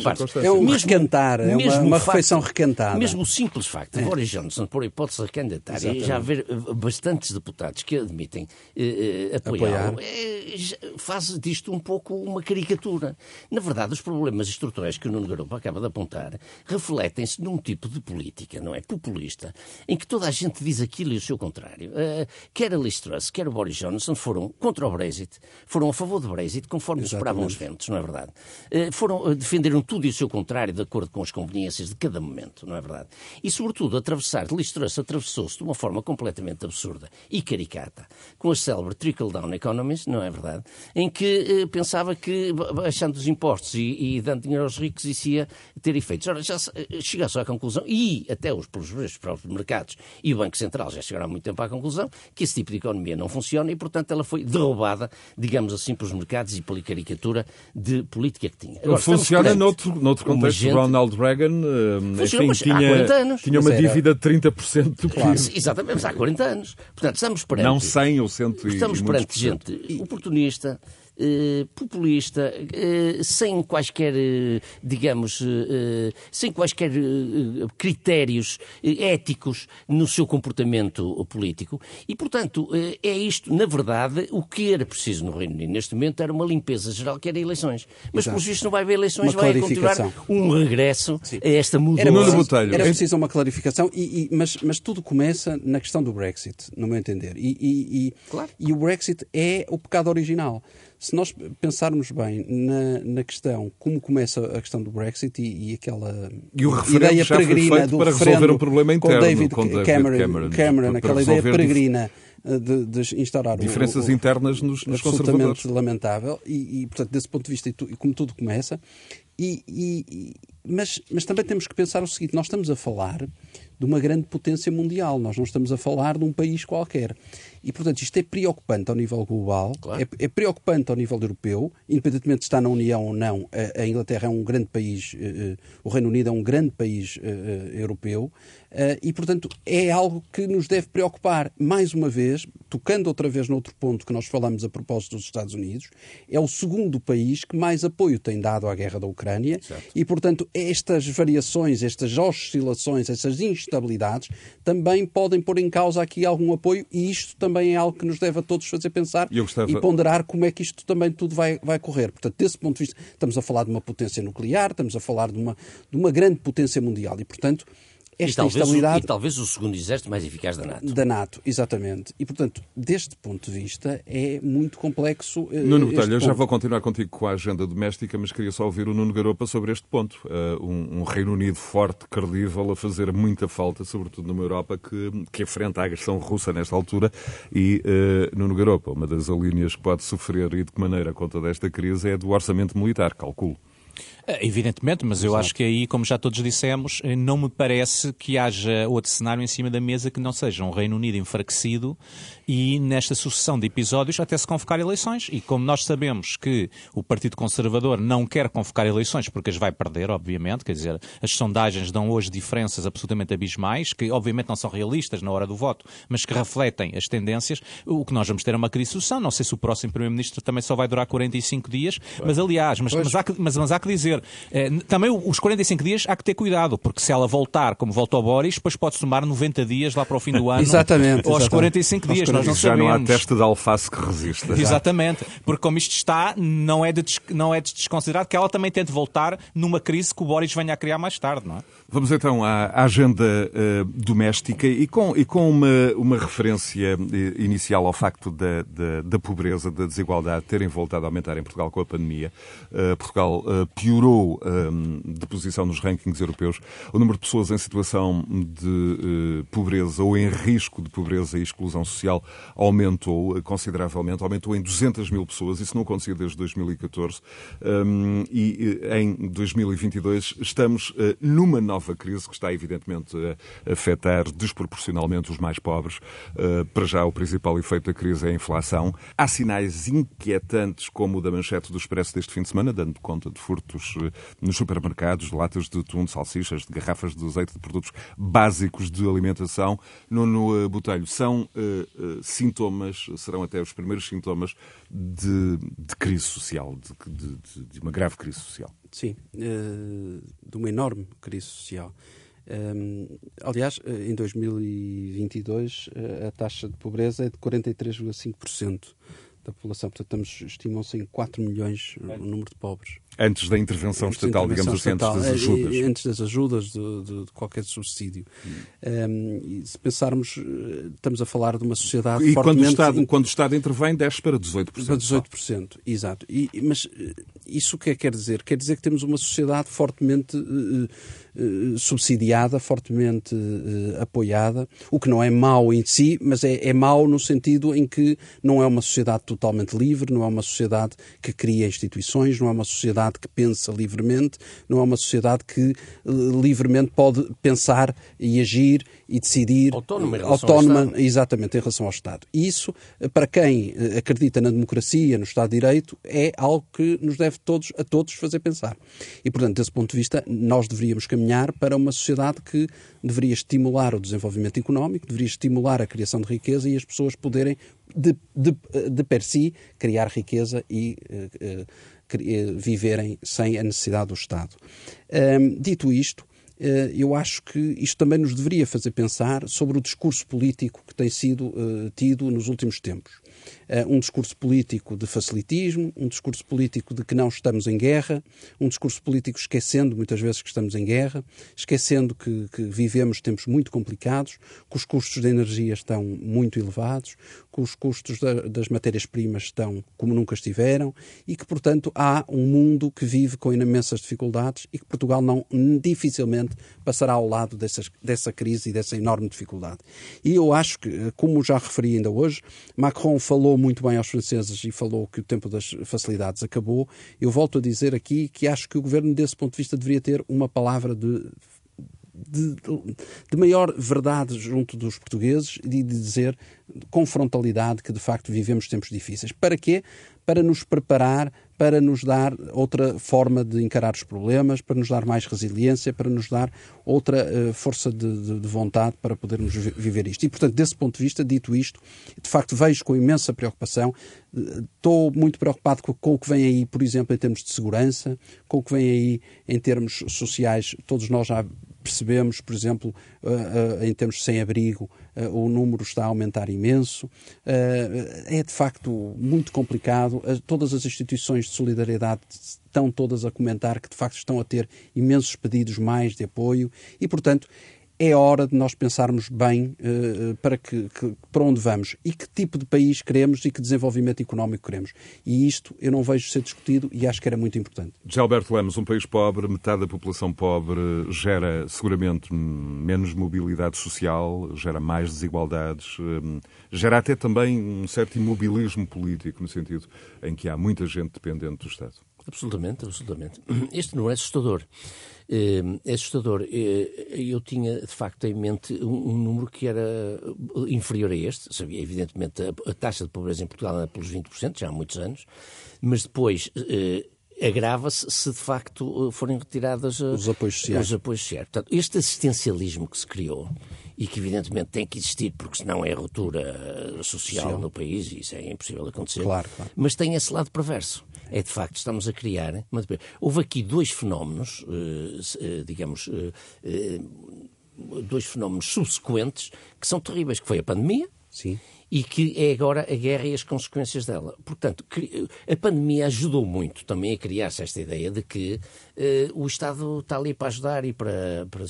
É um, é um recantar, é uma, uma facto, refeição recantada. Mesmo o simples facto de é. Boris Johnson, por hipótese de recandidatar, e já haver bastantes deputados que admitem uh, apoiá-lo, é, faz disto um pouco uma caricatura. Na verdade, os problemas estruturais que o Nuno Garopa acaba de apontar refletem refletem-se num tipo de política, não é? Populista, em que toda a gente diz aquilo e o seu contrário. Uh, quer a Liz Truss, quer o Boris Johnson foram contra o Brexit, foram a favor do Brexit, conforme Exatamente. esperavam os ventos, não é verdade? Uh, foram, uh, defenderam tudo e o seu contrário, de acordo com as conveniências de cada momento, não é verdade? E, sobretudo, atravessar, Liz Truss atravessou-se de uma forma completamente absurda e caricata, com a célebre trickle-down economies, não é verdade? Em que pensava que, baixando os impostos e, e dando dinheiro aos ricos, isso ia ter efeitos. Ora, já, chega-se à conclusão, e até os, os próprios mercados e o Banco Central já chegaram há muito tempo à conclusão, que esse tipo de economia não funciona e, portanto, ela foi derrubada, digamos assim, pelos mercados e pela caricatura de política que tinha. Agora, funciona noutro, noutro contexto. Gente... Ronald Reagan eh, enfim, tinha, anos, tinha uma dívida de 30% do PIB. Claro, exatamente, mas há 40 anos. Portanto, estamos perante... Não 100 ou 100 Estamos perante gente oportunista, eh, populista, eh, sem quaisquer, eh, digamos, sem quaisquer critérios éticos no seu comportamento político. E, portanto, é isto, na verdade, o que era preciso no Reino Unido neste momento era uma limpeza geral, que era eleições. Mas, pelos vistos, não vai haver eleições, vai continuar um regresso Sim. a esta mudança. Era preciso, era preciso uma clarificação, e, e, mas, mas tudo começa na questão do Brexit, no meu entender. E, e, claro. e o Brexit é o pecado original. Se nós pensarmos bem na, na questão, como começa a questão do Brexit e, e aquela e ideia peregrina do para resolver um problema interno com David, com David Cameron, Cameron, Cameron aquela ideia peregrina eh, de, de, instaurar diferenças o, o, internas nos, nos absolutamente lamentável e, e, portanto desse ponto de vista e, tu, e como tudo começa e, e, mas, mas também temos que pensar o seguinte nós estamos a falar de uma grande potência mundial. Nós não estamos a falar de um país qualquer. E, portanto, isto é preocupante ao nível global, claro. é, é, preocupante ao nível europeu, independentemente de estar na União ou não. A, a Inglaterra é um grande país, uh, o Reino Unido é um grande país uh, europeu, Uh, e, portanto, é algo que nos deve preocupar. Mais uma vez, tocando outra vez no outro ponto que nós falamos a propósito dos Estados Unidos, é o segundo país que mais apoio tem dado à guerra da Ucrânia certo. e, portanto, estas variações, estas oscilações, essas instabilidades também podem pôr em causa aqui algum apoio e isto também é algo que nos deve a todos fazer pensar gostava... e ponderar como é que isto também tudo vai, vai correr. Portanto, desse ponto de vista, estamos a falar de uma potência nuclear, estamos a falar de uma, de uma grande potência mundial e, portanto, esta e instabilidade. O, e talvez o segundo exército mais eficaz da NATO. Da NATO, exatamente. E, portanto, deste ponto de vista, é muito complexo. Uh, Nuno Botelho, eu já vou continuar contigo com a agenda doméstica, mas queria só ouvir o Nuno Garopa sobre este ponto. Uh, um, um, Reino Unido forte, credível, a fazer muita falta, sobretudo numa Europa que, que enfrenta a agressão russa nesta altura. E, uh, Nuno Garopa, uma das alíneas que pode sofrer e de que maneira conta desta crise é do orçamento militar, calculo. É, evidentemente, mas eu acho que aí, como já todos dissemos, eh, não me parece que haja outro cenário em cima da mesa que não seja um Reino Unido enfraquecido e nesta sucessão de episódios até se convocar eleições. E como nós sabemos que o Partido Conservador não quer convocar eleições porque as vai perder, obviamente, quer dizer, as sondagens dão hoje diferenças absolutamente abismais, que obviamente não são realistas na hora do voto, mas que refletem as tendências, o que nós vamos ter é uma crise de sucessão. Não sei se o próximo Primeiro-Ministro também só vai durar 45 dias, mas aliás, mas, mas, há, mas, mas há que dizer dizer, eh, também os 45 dias há que ter cuidado, porque se ela voltar como volta ao Boris, depois pode somar 90 dias lá para o fim do (laughs) ano. exatamente. Ou aos 45 dias, nós não sabemos. Já não há teste de alface que resista. Exatamente. Porque como isto está, não é, de, não é de desconsiderar que ela também tente voltar numa crise que o Boris venha a criar mais tarde, não é? Vamos então à, agenda uh, doméstica e com, e com uma, uma referência eh, inicial ao facto da, da, da, pobreza, da desigualdade terem voltado a aumentar em Portugal com a pandemia. Uh, Portugal uh, piorou melhorou um, de posição nos rankings europeus. O número de pessoas em situação de uh, pobreza ou em risco de pobreza e exclusão social aumentou consideravelmente, aumentou em 200 mil pessoas. Isso não acontecia desde 2014. Um, e em 2022 estamos uh, numa nova crise que está evidentemente a afetar desproporcionalmente os mais pobres. Uh, para já, o principal efeito da crise é a inflação. Há sinais inquietantes, como o da manchete do Expresso deste fim de semana, dando conta de furtos uh, nos supermercados, latas de atum, de salsichas, de garrafas de azeite, de produtos básicos de alimentação. no Botelho, são sintomas, serão até os primeiros sintomas de, de crise social, de, de, de, uma grave crise social. Sim, de uma enorme crise social. Um, aliás, eh, em 2022 eh, a taxa de pobreza é de 43,5% da população. Portanto, estimam-se em 4 milhões o número de pobres. Antes da intervenção antes estatal, da intervenção digamos estatal, assim, antes das eh, ajudas. Antes das ajudas, de, de, de qualquer subsídio. Hum. Um, se pensarmos, estamos a falar de uma sociedade e fortemente... quando o, Estado, quando o Estado intervém, desce para 18%. Para 18%, exato. E, mas isso o que é que quer dizer? Quer dizer que temos uma sociedade fortemente... Uh, eh, subsidiada, fortemente uh, apoiada, o que não é mau em si, mas é, é mau no sentido em que não é uma sociedade totalmente livre, não é uma sociedade que cria instituições, não é uma sociedade que pensa livremente, não é uma sociedade que uh, livremente pode pensar e agir e decidir. Autónoma, em autónoma exatamente, em relação ao Estado. Isso, para quem acredita na democracia, no Estado de Direito, é algo que nos deve todos, a todos fazer pensar. E, portanto, desse ponto de vista, nós deveríamos caminhar caminhar para uma sociedade que deveria estimular o desenvolvimento económico, deveria estimular a criação de riqueza e as pessoas poderem, de, de, de per si, criar riqueza e uh, uh, viverem sem a necessidade do Estado. Um, dito isto, eu acho que isto também nos deveria fazer pensar sobre o discurso político que tem sido uh, tido nos últimos tempos. Uh, um discurso político de facilitismo, um discurso político de que não estamos em guerra, um discurso político esquecendo muitas vezes que estamos em guerra, esquecendo que, que vivemos tempos muito complicados, que os custos da energia estão muito elevados, que os custos da, das matérias-primas estão como nunca estiveram e que, portanto, há um mundo que vive com imensas dificuldades e que Portugal não dificilmente passará ao lado dessas, dessa crise e dessa enorme dificuldade. E eu acho que, como já referi ainda hoje, Macron falou muito bem aos franceses e falou que o tempo das facilidades acabou. Eu volto a dizer aqui que acho que o governo, desse ponto de vista, deveria ter uma palavra de de, de, maior verdade junto dos portugueses e de dizer com frontalidade que de facto vivemos tempos difíceis. Para quê? Para nos preparar, para nos dar outra forma de encarar os problemas, para nos dar mais resiliência, para nos dar outra uh, força de, de, de, vontade para podermos viver isto. E, portanto, desse ponto de vista, dito isto, de facto vejo com imensa preocupação. Estou muito preocupado com, com o que vem aí, por exemplo, em termos de segurança, com o que vem aí em termos sociais. Todos nós já percebemos, por exemplo, uh, uh, em termos de sem-abrigo, uh, o número está a aumentar imenso. é de facto muito complicado. todas as instituições de solidariedade estão todas a comentar que de facto estão a ter imensos pedidos mais de apoio e, portanto, é hora de nós pensarmos bem uh, para, que, que, para onde vamos e que tipo de país queremos e que desenvolvimento económico queremos. E isto eu não vejo ser discutido e acho que era muito importante. Gilberto Lemos, um país pobre, metade da população pobre gera seguramente menos mobilidade social, gera mais desigualdades, um, gera até também um certo imobilismo político, no sentido em que há muita gente dependente do Estado. Absolutamente, absolutamente. (clears throat) Este não é assustador. Ehm, é assustador. Eh, eu tinha, de facto, em mente um, número que era inferior a este. Sabia, evidentemente, a, taxa de pobreza em Portugal é pelos 20%, já há muitos anos, mas depois eh, agrava-se se de facto forem retiradas eh, os apoios sociais. Os apoios sociais. Portanto, este assistencialismo que se criou e que evidentemente tem que existir porque senão é ruptura social, no país e isso é impossível acontecer. Claro, claro. Mas tem esse lado perverso é de facto estamos a criar. Houve aqui dois fenómenos, eh, eh, digamos, eh, dois fenómenos subsequentes que são terríveis, que foi a pandemia Sim e que é agora a guerra e as consequências dela. Portanto, a pandemia ajudou muito também a criar-se esta ideia de que uh, o Estado está ali para ajudar e para, para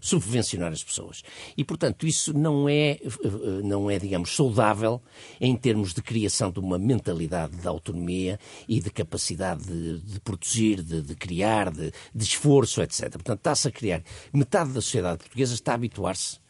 subvencionar as pessoas. E, portanto, isso não é, uh, não é, digamos, saudável em termos de criação de uma mentalidade de autonomia e de capacidade de, de produzir, de, de criar, de, de esforço, etc. Portanto, está-se a criar. Metade da sociedade portuguesa está a habituar-se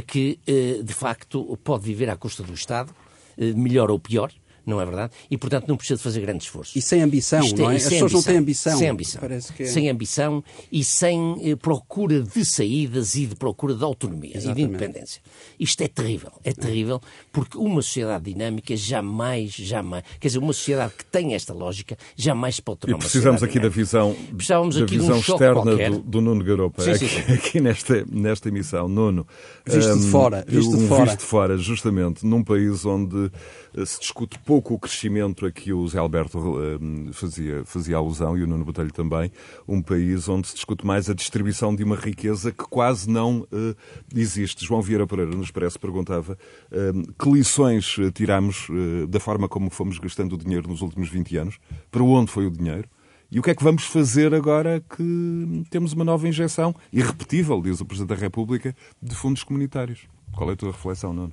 que, eh, de facto, pode viver à custa do Estado, eh, melhor ou pior, não é verdade? E, portanto, não precisa de fazer grande esforço. E sem ambição, Isto não é? As pessoas ambição, não têm ambição. Sem ambição. É... Sem ambição e sem eh, procura de saídas e de procura de autonomia Exatamente. e de independência. Isto é terrível. É terrível porque uma sociedade dinâmica jamais, jamais... Quer dizer, uma sociedade que tem esta lógica jamais pode tornar E precisamos aqui dinâmica. da visão, Precisávamos da aqui visão um externa do, do, Nuno Garopa. Sim, sim, aqui, aqui, nesta, nesta emissão, Nuno... Visto um, de fora. Visto um de fora. Visto de fora, justamente, num país onde eh, se discute pouco o crescimento a que o Zé Alberto eh, fazia, fazia alusão, e o Nuno Botelho também, um país onde se discute mais a distribuição de uma riqueza que quase não uh, existe. João Vieira Pereira, nos parece, perguntava uh, que lições tiramos uh, da forma como fomos gastando o dinheiro nos últimos 20 anos, para onde foi o dinheiro, e o que é que vamos fazer agora que temos uma nova injeção irrepetível, diz o Presidente da República, de fundos comunitários? Qual é a tua reflexão, Nuno?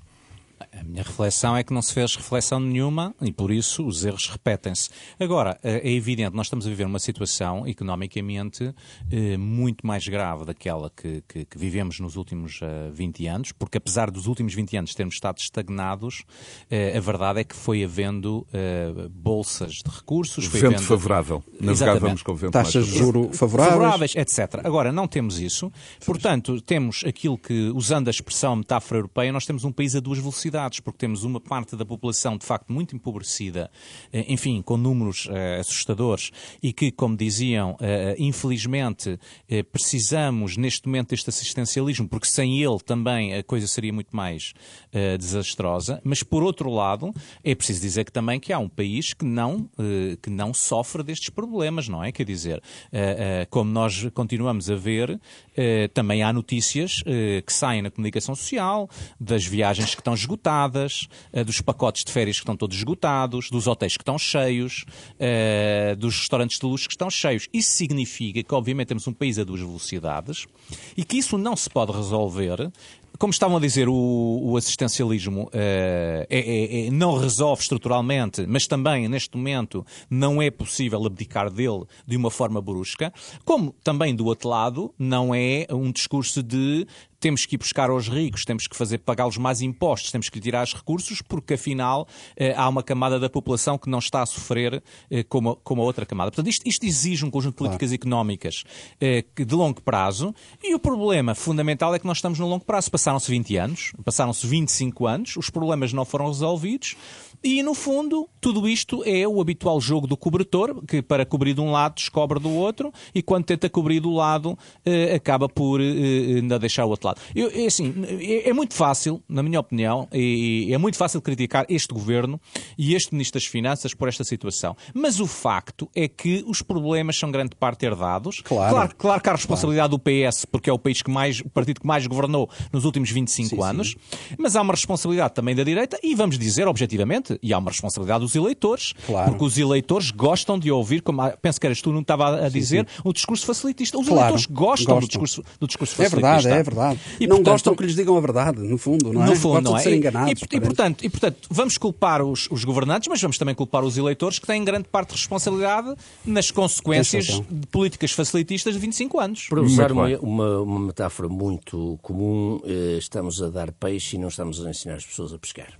A minha reflexão é que não se fez reflexão nenhuma e, por isso, os erros repetem-se. Agora, é evidente, nós estamos a viver uma situação economicamente eh, muito mais grave daquela que, que, que vivemos nos últimos uh, eh, 20 anos, porque apesar dos últimos 20 anos termos estado estagnados, a verdade é que foi havendo bolsas de recursos. Foi vento havendo... favorável. Navegávamos com vento Taxas de juros favoráveis. favoráveis. etc. Agora, não temos isso. Portanto, temos aquilo que, usando a expressão metáfora europeia, nós temos um país a duas velocidades porque temos uma parte da população de facto muito empobrecida, eh, enfim, com números uh, assustadores e que, como diziam, uh, infelizmente precisamos neste momento deste assistencialismo, porque sem ele também a coisa seria muito mais desastrosa. Mas, por outro lado, é preciso dizer que também que há um país que não, que não sofre destes problemas, não é? Quer dizer, como nós continuamos a ver, também há notícias que saem na comunicação social das viagens que estão esgotadas esgotadas, uh, dos pacotes de férias que estão todos esgotados, dos hotéis que estão cheios, uh, dos restaurantes de luxo que estão cheios. Isso significa que, obviamente, temos um país a duas velocidades e que isso não se pode resolver como estavam a dizer, o, o assistencialismo uh, é, é, é, não resolve estruturalmente, mas também, neste momento, não é possível abdicar dele de uma forma brusca. Como também, do outro lado, não é um discurso de temos que ir buscar aos ricos, temos que fazer pagá-los mais impostos, temos que lhe tirar os recursos, porque afinal eh, há uma camada da população que não está a sofrer eh, como, como a outra camada. Portanto, isto, isto exige um conjunto de políticas claro. económicas eh, de longo prazo e o problema fundamental é que nós estamos no longo prazo. Passaram-se 20 anos, passaram-se 25 anos, os problemas não foram resolvidos e, no fundo, tudo isto é o habitual jogo do cobertor, que para cobrir de um lado descobre do outro e quando tenta cobrir do lado acaba por ainda deixar o outro lado. Eu, é, assim, é, é, muito fácil, na minha opinião, e é muito fácil criticar este governo e este Ministro das Finanças por esta situação. Mas o facto é que os problemas são grande parte herdados. Claro. Claro, claro que há a responsabilidade claro. do PS, porque é o país que mais, o partido que mais governou nos últimos 25 sim, anos. Sim. Mas há uma responsabilidade também da direita e vamos dizer objetivamente, e há uma responsabilidade dos eleitores, claro. porque os eleitores gostam de ouvir, como penso que eras tu, não estava a dizer, sim, o discurso facilitista. Os eleitores gostam, gostam, Do, discurso, do discurso facilitista. É verdade, é verdade. E, não portanto, gostam que lhes digam a verdade, no fundo, não é? No fundo, não é? ser enganados. E, e, portanto, e, portanto, vamos culpar os, os, governantes, mas vamos também culpar os eleitores que têm grande parte de responsabilidade nas consequências de políticas facilitistas de 25 anos. Para usar uma, uma, uma, metáfora muito comum, eh, estamos a dar peixe e não estamos a ensinar as pessoas a pescar.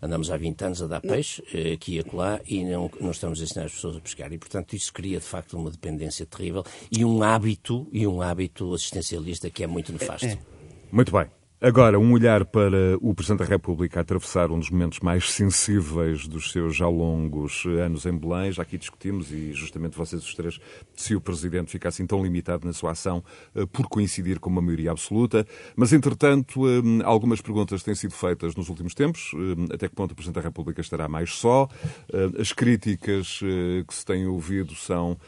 Andamos há 20 anos a dar peixe, eh, aqui e acolá, e não, não estamos a ensinar as pessoas a pescar. E, portanto, isso cria, de facto, uma dependência terrível e um hábito, e um hábito assistencialista que é muito nefasto. É, é. Muito bem. Agora, um olhar para o Presidente da República a atravessar um dos momentos mais sensíveis dos seus já longos anos em Belém. Já aqui discutimos, e justamente vocês os três, se o Presidente fica assim tão limitado na sua ação eh, por coincidir com uma maioria absoluta. Mas, entretanto, eh, algumas perguntas têm sido feitas nos últimos tempos. Eh, até que ponto o Presidente da República estará mais só? As críticas que se têm ouvido são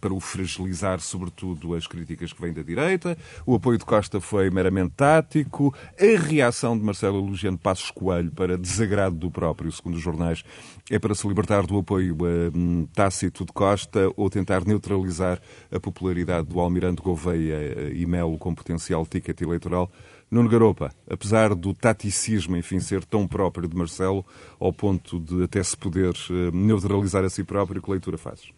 para o fragilizar, sobretudo as críticas que vêm da direita. O apoio de Costa foi meramente tático. A reação de Marcelo elogiando Passos Coelho para desagrado do próprio, segundo os jornais, é para se libertar do apoio um, tácito de Costa ou tentar neutralizar a popularidade do Almirante Gouveia eh, e Melo com potencial ticket eleitoral. Nuno Garopa, apesar do taticismo, enfim, ser tão próprio de Marcelo, ao ponto de até se poder eh, neutralizar a si próprio, que leitura fazes?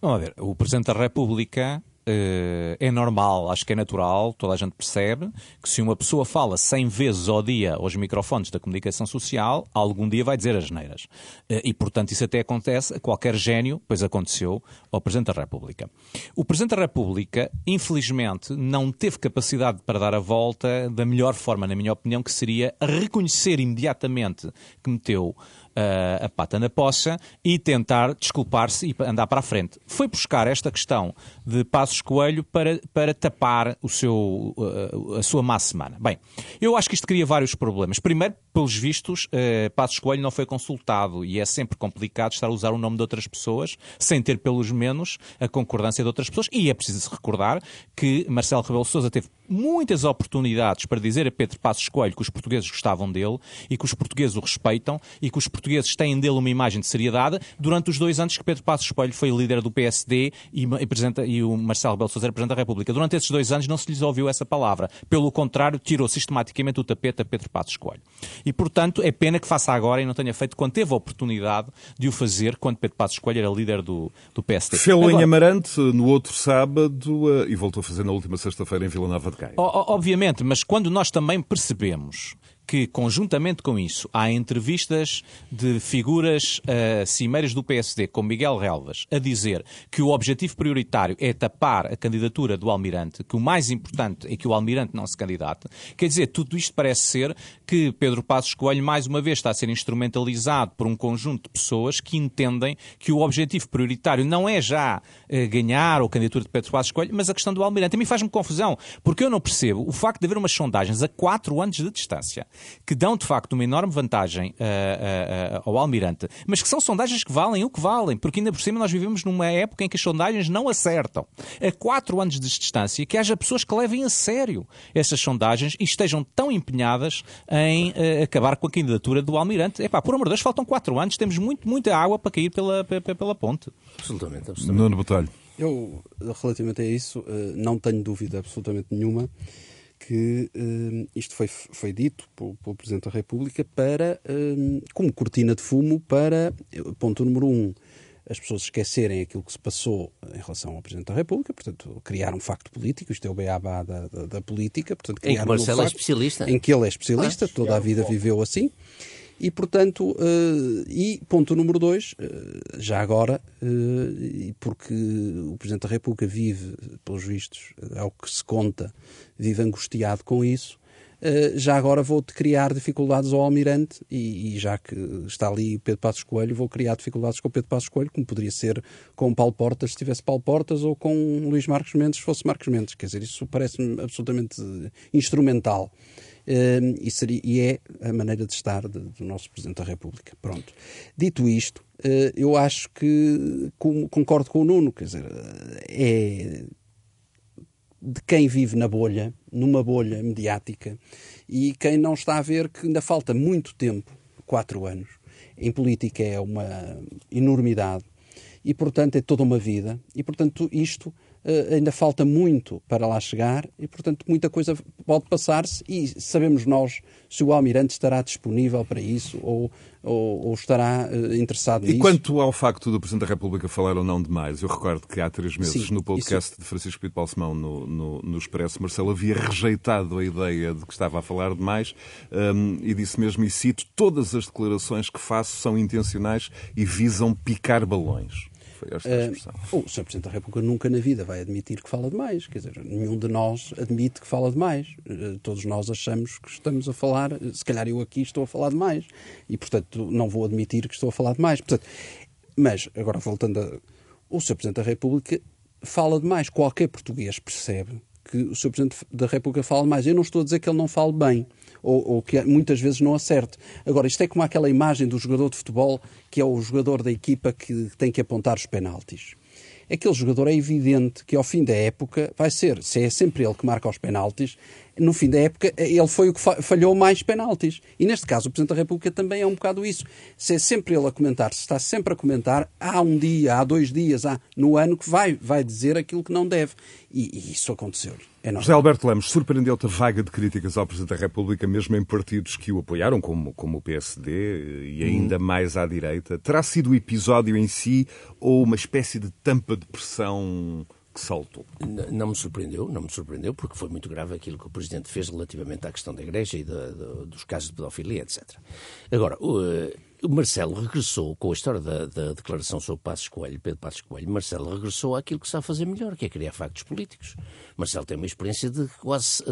Vamos ver, o Presidente da República é normal, acho que é natural, toda a gente percebe que se uma pessoa fala 100 vezes ao dia aos microfones da comunicação social, algum dia vai dizer as neiras. Uh, e, portanto, isso até acontece a qualquer gênio, pois aconteceu ao Presidente da República. O Presidente da República, infelizmente, não teve capacidade para dar a volta da melhor forma, na minha opinião, que seria reconhecer imediatamente que meteu uh, a pata na poça e tentar desculpar-se e andar para a frente. Foi buscar esta questão de Passos Coelho para, para tapar o seu, uh, a sua má semana. Bem, eu acho que isto cria vários problemas. Primeiro, pelos vistos, uh, Passos Coelho não foi consultado e é sempre complicado estar a usar o nome de outras pessoas sem ter, pelos menos, a concordância de outras pessoas. E é preciso recordar que Marcelo Rebelo Sousa teve muitas oportunidades para dizer a Pedro Passos Coelho que os portugueses gostavam dele e que os portugueses o respeitam e que os portugueses têm dele uma imagem de seriedade durante os dois anos que Pedro Passos Coelho foi líder do PSD e, e, e o Marcelo Rebelo Sousa era Presidente da República. Durante esses dois anos não se lhes ouviu essa palavra. Pelo contrário, tirou sistematicamente o tapete a Pedro Passos Coelho. E, portanto, é pena que faça agora e não tenha feito quando teve a oportunidade de o fazer quando Pedro Passos Coelho era líder do, do PSD. Fê-lo em Amarante no outro sábado uh, e voltou a fazer na última sexta-feira em Vila Nova de Gaia. Obviamente, mas quando nós também percebemos que, conjuntamente com isso, há entrevistas de figuras uh, cimeiras do PSD, como Miguel Relvas, a dizer que o objetivo prioritário é tapar a candidatura do Almirante, que o mais importante é que o Almirante não se candidate. Quer dizer, tudo isto parece ser que Pedro Passos Coelho, mais uma vez, está a ser instrumentalizado por um conjunto de pessoas que entendem que o objetivo prioritário não é já uh, ganhar a candidatura de Pedro Passos Coelho, mas a questão do Almirante. A mim faz-me confusão, porque eu não percebo o facto de haver umas sondagens a quatro anos de distância que dão de facto uma enorme vantagem uh, uh, uh, ao Almirante, mas que são sondagens que valem o que valem, porque ainda por cima nós vivemos numa época em que as sondagens não acertam. A quatro anos de distância, que haja pessoas que levem a sério essas sondagens e estejam tão empenhadas em acabar com a candidatura do Almirante. Epá, por amor de Deus, faltam quatro anos, temos muito, muita água para cair pela, pela, pela ponte. Absolutamente, absolutamente. Nuno Botelho. Eu, relativamente a isso, não tenho dúvida absolutamente nenhuma que uh, isto foi, foi dito pelo, pelo, Presidente da República para, uh, como cortina de fumo para, ponto número um, as pessoas esquecerem aquilo que se passou em relação ao Presidente da República, portanto, criar um facto político, isto é o beabá da, da, da política, portanto, criar em que Marcelo um é especialista. Em que ele é especialista, ah, toda a vida viveu assim. E, portanto, uh, e ponto número dois, uh, já agora, uh, porque o Presidente da República vive, pelos vistos, ao que se conta, vive angustiado com isso, já agora vou-te criar dificuldades ao Almirante e, e, já que está ali Pedro Passos Coelho, vou criar dificuldades com o Pedro Passos Coelho, como poderia ser com Paulo Portas se tivesse Paulo Portas ou com Luís Marcos Mendes se fosse Marcos Mendes. Quer dizer, isso parece-me absolutamente instrumental. Uh, e, seria, e, é a maneira de estar de, do nosso Presidente da República. Pronto. Dito isto, uh, eu acho que com, concordo com o Nuno, quer dizer, é de quem vive na bolha, numa bolha mediática, e quem não está a ver que ainda falta muito tempo, quatro anos, em política é uma enormidade, e portanto é toda uma vida, e portanto isto ainda falta muito para lá chegar e, portanto, muita coisa pode passar-se e sabemos nós se o Almirante estará disponível para isso ou, ou, ou estará uh, interessado nisso. E quanto ao facto do Presidente da República falar ou não demais, eu recordo que há três meses, Sim, no podcast isso... de Francisco Pinto Balsemão no, no, no Expresso, Marcelo havia rejeitado a ideia de que estava a falar demais um, e disse mesmo, e cito, todas as declarações que faço são intencionais e visam picar balões foi esta a expressão. Uh, o Sr. Presidente da República nunca na vida vai admitir que fala demais. Quer dizer, nenhum de nós admite que fala demais. Uh, todos nós achamos que estamos a falar, se calhar eu aqui estou a falar demais. E, portanto, não vou admitir que estou a falar demais. Portanto, mas, agora voltando a... O Sr. Presidente da República fala demais. Qualquer português percebe que o Sr. Presidente da República fala mais. Eu não estou a dizer que ele não fale bem, ou, ou, que muitas vezes não acerte. Agora, isto é como aquela imagem do jogador de futebol que é o jogador da equipa que tem que apontar os penaltis. aquele jogador é evidente que ao fim da época vai ser, se é sempre ele que marca os penaltis, no fim da época, ele foi o que falhou mais penaltis. E neste caso, o Presidente da República também é um bocado isso. Se é sempre ele a comentar, se está sempre a comentar, há um dia, há dois dias, há no ano que vai, vai dizer aquilo que não deve. E, e isso aconteceu. É José Alberto Lemos, surpreendeu-te a vaga de críticas ao Presidente da República, mesmo em partidos que o apoiaram, como, como o PSD e ainda hum. mais à direita. Terá sido o episódio em si ou uma espécie de tampa de pressão que saltou? Não me surpreendeu, não me surpreendeu, porque foi muito grave aquilo que o Presidente fez relativamente à questão da Igreja e dos casos de pedofilia, etc. Agora, o Marcelo regressou, com a história da, da declaração sobre Passos Coelho, Pedro Passos Coelho, Marcelo regressou àquilo que sabe fazer melhor, que é criar factos políticos. Marcelo tem uma experiência de quase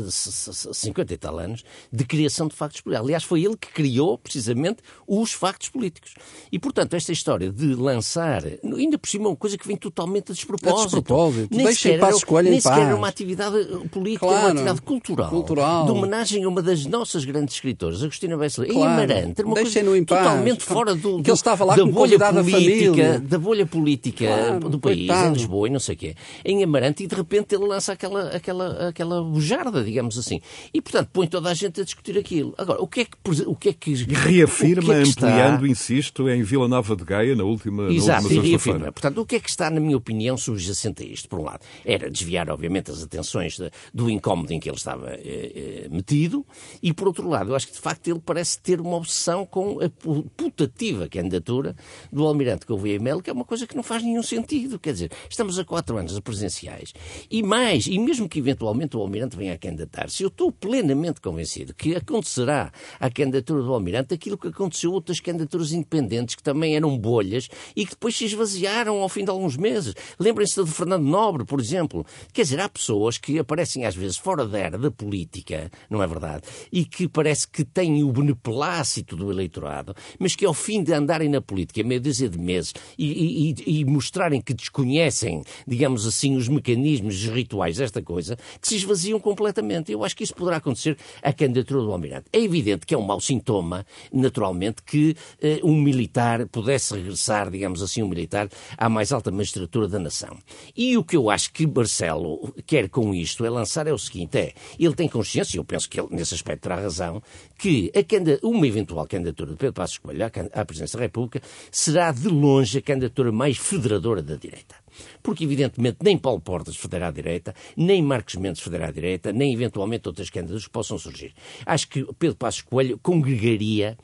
50 e tal anos de criação de factos políticos. Aliás, foi ele que criou, precisamente, os factos políticos. E, portanto, esta história de lançar, ainda por cima, uma coisa que vem totalmente a despropósito. A despropósito. Nem Deixem sequer, Passos Coelho nem sequer era uma atividade política, claro. uma atividade cultural, cultural. De homenagem a uma das nossas grandes escritoras, Agostina Bessler, claro. em Amarante. Uma Deixem coisa totalmente fora do, do, que ele estava lá da com bolha política, da bolha política claro, do país, coitado. em Lisboa e não sei o quê, em Amarante, e de repente ele lança aquela, aquela, aquela bujarda, digamos assim. E, portanto, põe toda a gente a discutir aquilo. Agora, o que é que... O que, é que reafirma, que é que ampliando, está... insisto, em Vila Nova de Gaia, na última, Exato, na última reafirma. Portanto, o que é que está, na minha opinião, subjacente a isto? Por um lado, era desviar, obviamente, as atenções de, do incómodo em que ele estava eh, eh, metido, e, por outro lado, eu acho que, de facto, ele parece ter uma obsessão com a putativa candidatura do Almirante Gouveia Melo, que é uma coisa que não faz nenhum sentido. Quer dizer, estamos a quatro anos de presidenciais e mais, e mesmo que eventualmente o Almirante venha a candidatar-se, eu estou plenamente convencido que acontecerá à candidatura do Almirante aquilo que aconteceu a outras candidaturas independentes que também eram bolhas e que depois se esvaziaram ao fim de alguns meses. Lembrem-se do Fernando Nobre, por exemplo. Quer dizer, há pessoas que aparecem às vezes fora da era da política, não é verdade? E que parece que têm o beneplácito do eleitorado, mas que ao fim de andarem na política meia dúzia de meses, e, e, e, mostrarem que desconhecem, digamos assim, os mecanismos, os rituais desta coisa, que se esvaziam completamente. Eu acho que isso poderá acontecer à candidatura do Almirante. É evidente que é um mau sintoma, naturalmente, que uh, um militar pudesse regressar, digamos assim, um militar à mais alta magistratura da nação. E o que eu acho que Marcelo quer com isto é lançar é o seguinte, é, ele tem consciência, e eu penso que ele nesse aspecto terá razão, que a, uma eventual candidatura de Pedro Passos Coelho à presidência da República será de longe a candidatura mais federadora da direita. Porque, evidentemente, nem Paulo Portas federá à direita, nem Marcos Mendes federá à direita, nem eventualmente outras candidaturas que possam surgir. Acho que Pedro Passos Coelho congregaria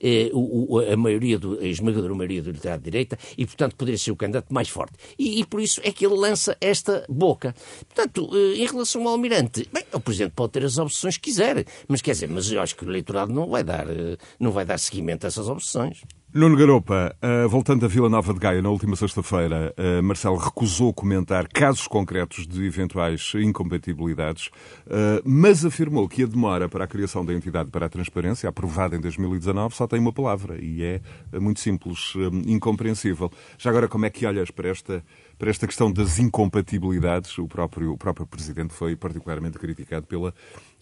eh, o, a maioria, do, a esmagadora maioria do eleitorado de direita e, portanto, poderia ser o candidato mais forte. E, e, por isso é que ele lança esta boca. Portanto, eh, em relação ao Almirante, bem, o Presidente pode ter as obsessões que quiser, mas quer dizer, mas eu acho que o eleitorado não vai dar, eh, não vai dar seguimento a essas obsessões. Nuno Garopa, uh, voltando a Vila Nova de Gaia, na última sexta-feira, uh, Marcelo recusou comentar casos concretos de eventuais incompatibilidades, uh, mas afirmou que a demora para a criação da entidade para a transparência, aprovada em 2019, só tem uma palavra e é muito simples, incompreensível. Já agora, como é que olhas para esta, para esta questão das incompatibilidades? O próprio, o próprio Presidente foi particularmente criticado pela,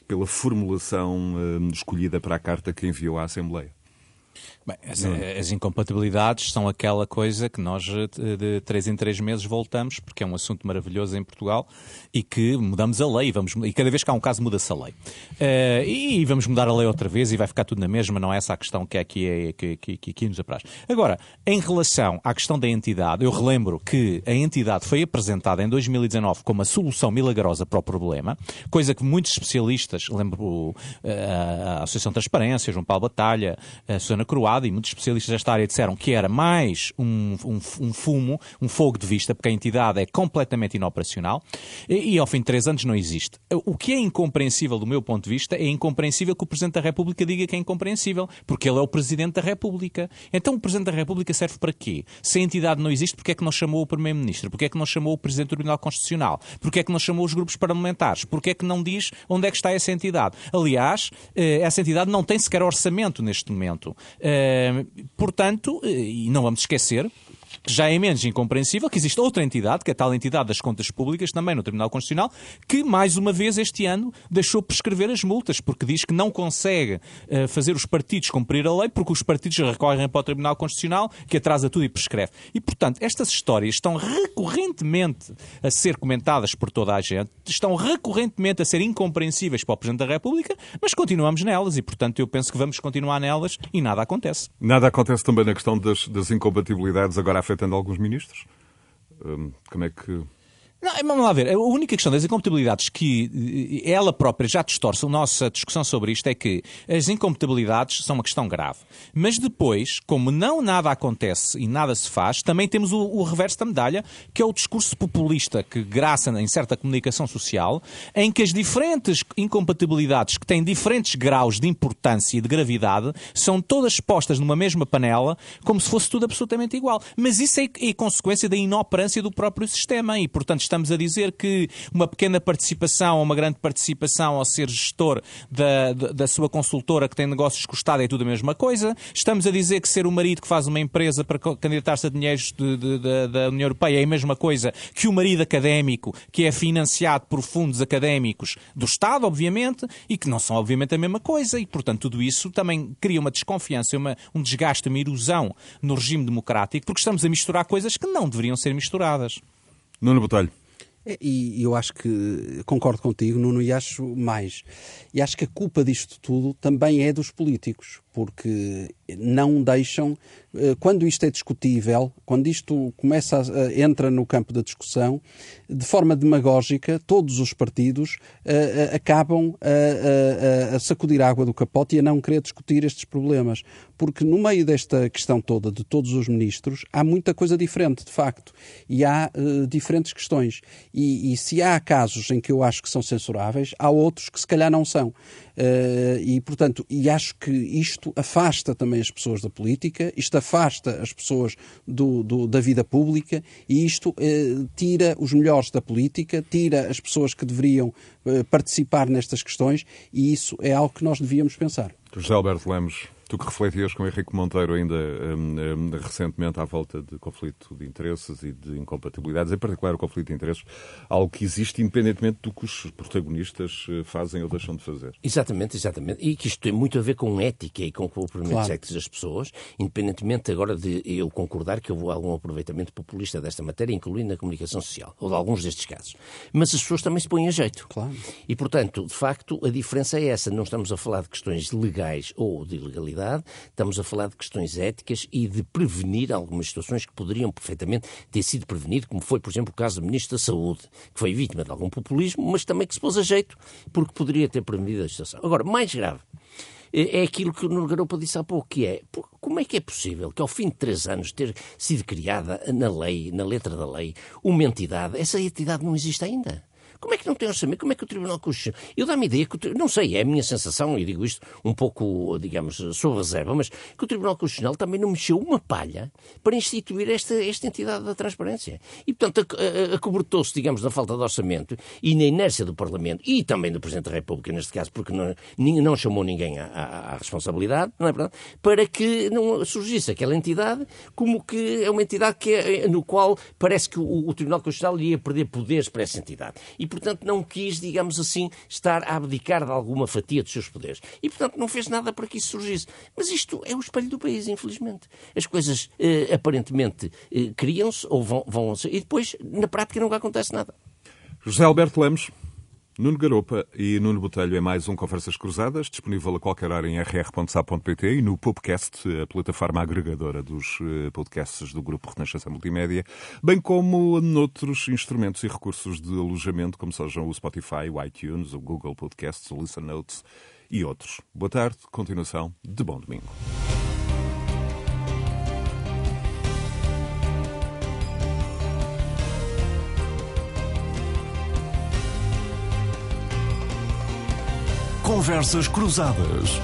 pela formulação escolhida para a carta que enviou à Assembleia. Bem, as, as, incompatibilidades são aquela coisa que nós eh, de três em três meses voltamos, porque é um assunto maravilhoso em Portugal e que mudamos a lei vamos, e cada vez que há um caso muda-se a lei. Uh, e vamos mudar a lei outra vez e vai ficar tudo na mesma, não é essa a questão que aqui, é, que, que, que aqui nos apraz. Agora, em relação à questão da entidade, eu relembro que a entidade foi apresentada em 2019 como a solução milagrosa para o problema, coisa que muitos especialistas, lembro eh, a Associação de Transparência, João Paulo Batalha, a Susana Croada e muitos especialistas desta área disseram que era mais um, um, um fumo, um fogo de vista, porque a entidade é completamente inoperacional e, e, ao fim de três anos não existe. O que é incompreensível do meu ponto de vista é incompreensível que o Presidente da República diga que é incompreensível, porque ele é o Presidente da República. Então o Presidente da República serve para quê? Se a entidade não existe, porque é que não chamou o Primeiro-Ministro? Porque é que não chamou o Presidente do Tribunal Constitucional? Porque é que não chamou os grupos parlamentares? Porque é que não diz onde é que está essa entidade? Aliás, eh, essa entidade não tem sequer orçamento neste momento. Uh, portanto, eh, e não vamos esquecer, que já é menos incompreensível que existe outra entidade, que é a tal entidade das contas públicas, também no Tribunal Constitucional, que mais uma vez este ano deixou prescrever as multas, porque diz que não consegue uh, fazer os partidos cumprir a lei, porque os partidos recorrem para o Tribunal Constitucional, que atrasa tudo e prescreve. E, portanto, estas histórias estão recorrentemente a ser comentadas por toda a gente, estão recorrentemente a ser incompreensíveis para o Presidente da República, mas continuamos nelas e, portanto, eu penso que vamos continuar nelas e nada acontece. Nada acontece também na questão das, das incompatibilidades agora afetando alguns ministros? Hum, como é que não, vamos lá ver. A única questão das incompatibilidades que eh, ela própria já distorce a nossa discussão sobre isto é que as incompatibilidades são uma questão grave. Mas depois, como não nada acontece e nada se faz, também temos o, o reverso da medalha, que é o discurso populista que graça em certa comunicação social, em que as diferentes incompatibilidades que têm diferentes graus de importância e de gravidade são todas postas numa mesma panela, como se fosse tudo absolutamente igual. Mas isso é, é consequência da inoperância do próprio sistema e, portanto, estamos a dizer que uma pequena participação ou uma grande participação ao ser gestor da, da, sua consultora que tem negócios com o Estado é tudo a mesma coisa. Estamos a dizer que ser o marido que faz uma empresa para candidatar-se a dinheiros de, de, de, da União Europeia é a mesma coisa que o marido académico que é financiado por fundos académicos do Estado, obviamente, e que não são, obviamente, a mesma coisa. E, portanto, tudo isso também cria uma desconfiança, uma, um desgaste, uma erosão no regime democrático, porque estamos a misturar coisas que não deveriam ser misturadas. Nuno Botelho. E eu acho que concordo contigo, Nuno, e acho mais. E acho que a culpa disto tudo também é dos políticos, porque não deixam, eh, quando isto é discutível, quando isto começa a, entra no campo da discussão, de forma demagógica, todos os partidos uh, acabam a, a, a sacudir a água do capote e a não querer discutir estes problemas. Porque no meio desta questão toda de todos os ministros, há muita coisa diferente, de facto. E há uh, diferentes questões. E, e se há casos em que eu acho que são censuráveis, há outros que se calhar não são. Uh, e, portanto, e acho que isto afasta também as pessoas da política, isto afasta as pessoas do, do da vida pública e isto uh, tira os melhores da política, tira as pessoas que deveriam uh, participar nestas questões e isso é algo que nós devíamos pensar. José Alberto Lemos, Tu que refletias com Henrique Monteiro ainda um, um, recentemente à volta de conflito de interesses e de incompatibilidades, em particular o conflito de interesses, algo que existe independentemente do que os protagonistas eh, fazem ou deixam de fazer. Exatamente, exatamente. E que isto tem muito a ver com ética e com comportamentos claro. éticos das pessoas, independentemente agora de eu concordar que houve algum aproveitamento populista desta matéria, incluindo na comunicação social, ou de alguns destes casos. Mas as pessoas também se põem a jeito. Claro. E, portanto, de facto, a diferença é essa. Não estamos a falar de questões legais ou de ilegalidade estamos a falar de questões éticas e de prevenir algumas situações que poderiam perfeitamente ter sido prevenido, como foi, por exemplo, o caso do Ministro da Saúde, que foi vítima de algum populismo, mas também que se pôs a jeito, porque poderia ter prevenido a situação. Agora, mais grave, eh, é aquilo que o Nuno disse há pouco, que é como é que é possível que ao fim de três anos ter sido criada na lei, na letra da lei, uma entidade, essa entidade não existe ainda? Como é que não tem orçamento? Como é que o Tribunal Constitucional. Eu dá-me ideia que. Não sei, é a minha sensação, e digo isto um pouco, digamos, sob reserva, mas que o Tribunal Constitucional também não mexeu uma palha para instituir esta, esta entidade da transparência. E, portanto, acobertou-se, digamos, na falta de orçamento e na inércia do Parlamento e também do Presidente da República, neste caso, porque não, não chamou ninguém à, à, à responsabilidade, não é verdade? Para que não surgisse aquela entidade como que é uma entidade que é, no qual parece que o, o Tribunal Constitucional ia perder poderes para essa entidade. E, portanto, não quis, digamos assim, estar a abdicar de alguma fatia dos seus poderes. E, portanto, não fez nada para que isso surgisse. Mas isto é o espelho do país, infelizmente. As coisas eh, aparentemente eh, criam-se ou vão, vão e depois, na prática, nunca acontece nada. José Alberto Lemos. Nuno Garopa e Nuno Botelho é mais um Conversas Cruzadas, disponível a qualquer hora em rr.sa.pt e no Popcast, a plataforma agregadora dos eh, podcasts do Grupo Renascença Multimédia, bem como noutros instrumentos e recursos de alojamento, como sejam o Spotify, o iTunes, o Google Podcasts, o Listen Notes e outros. Boa tarde, continuação de bom domingo. Conversas Cruzadas.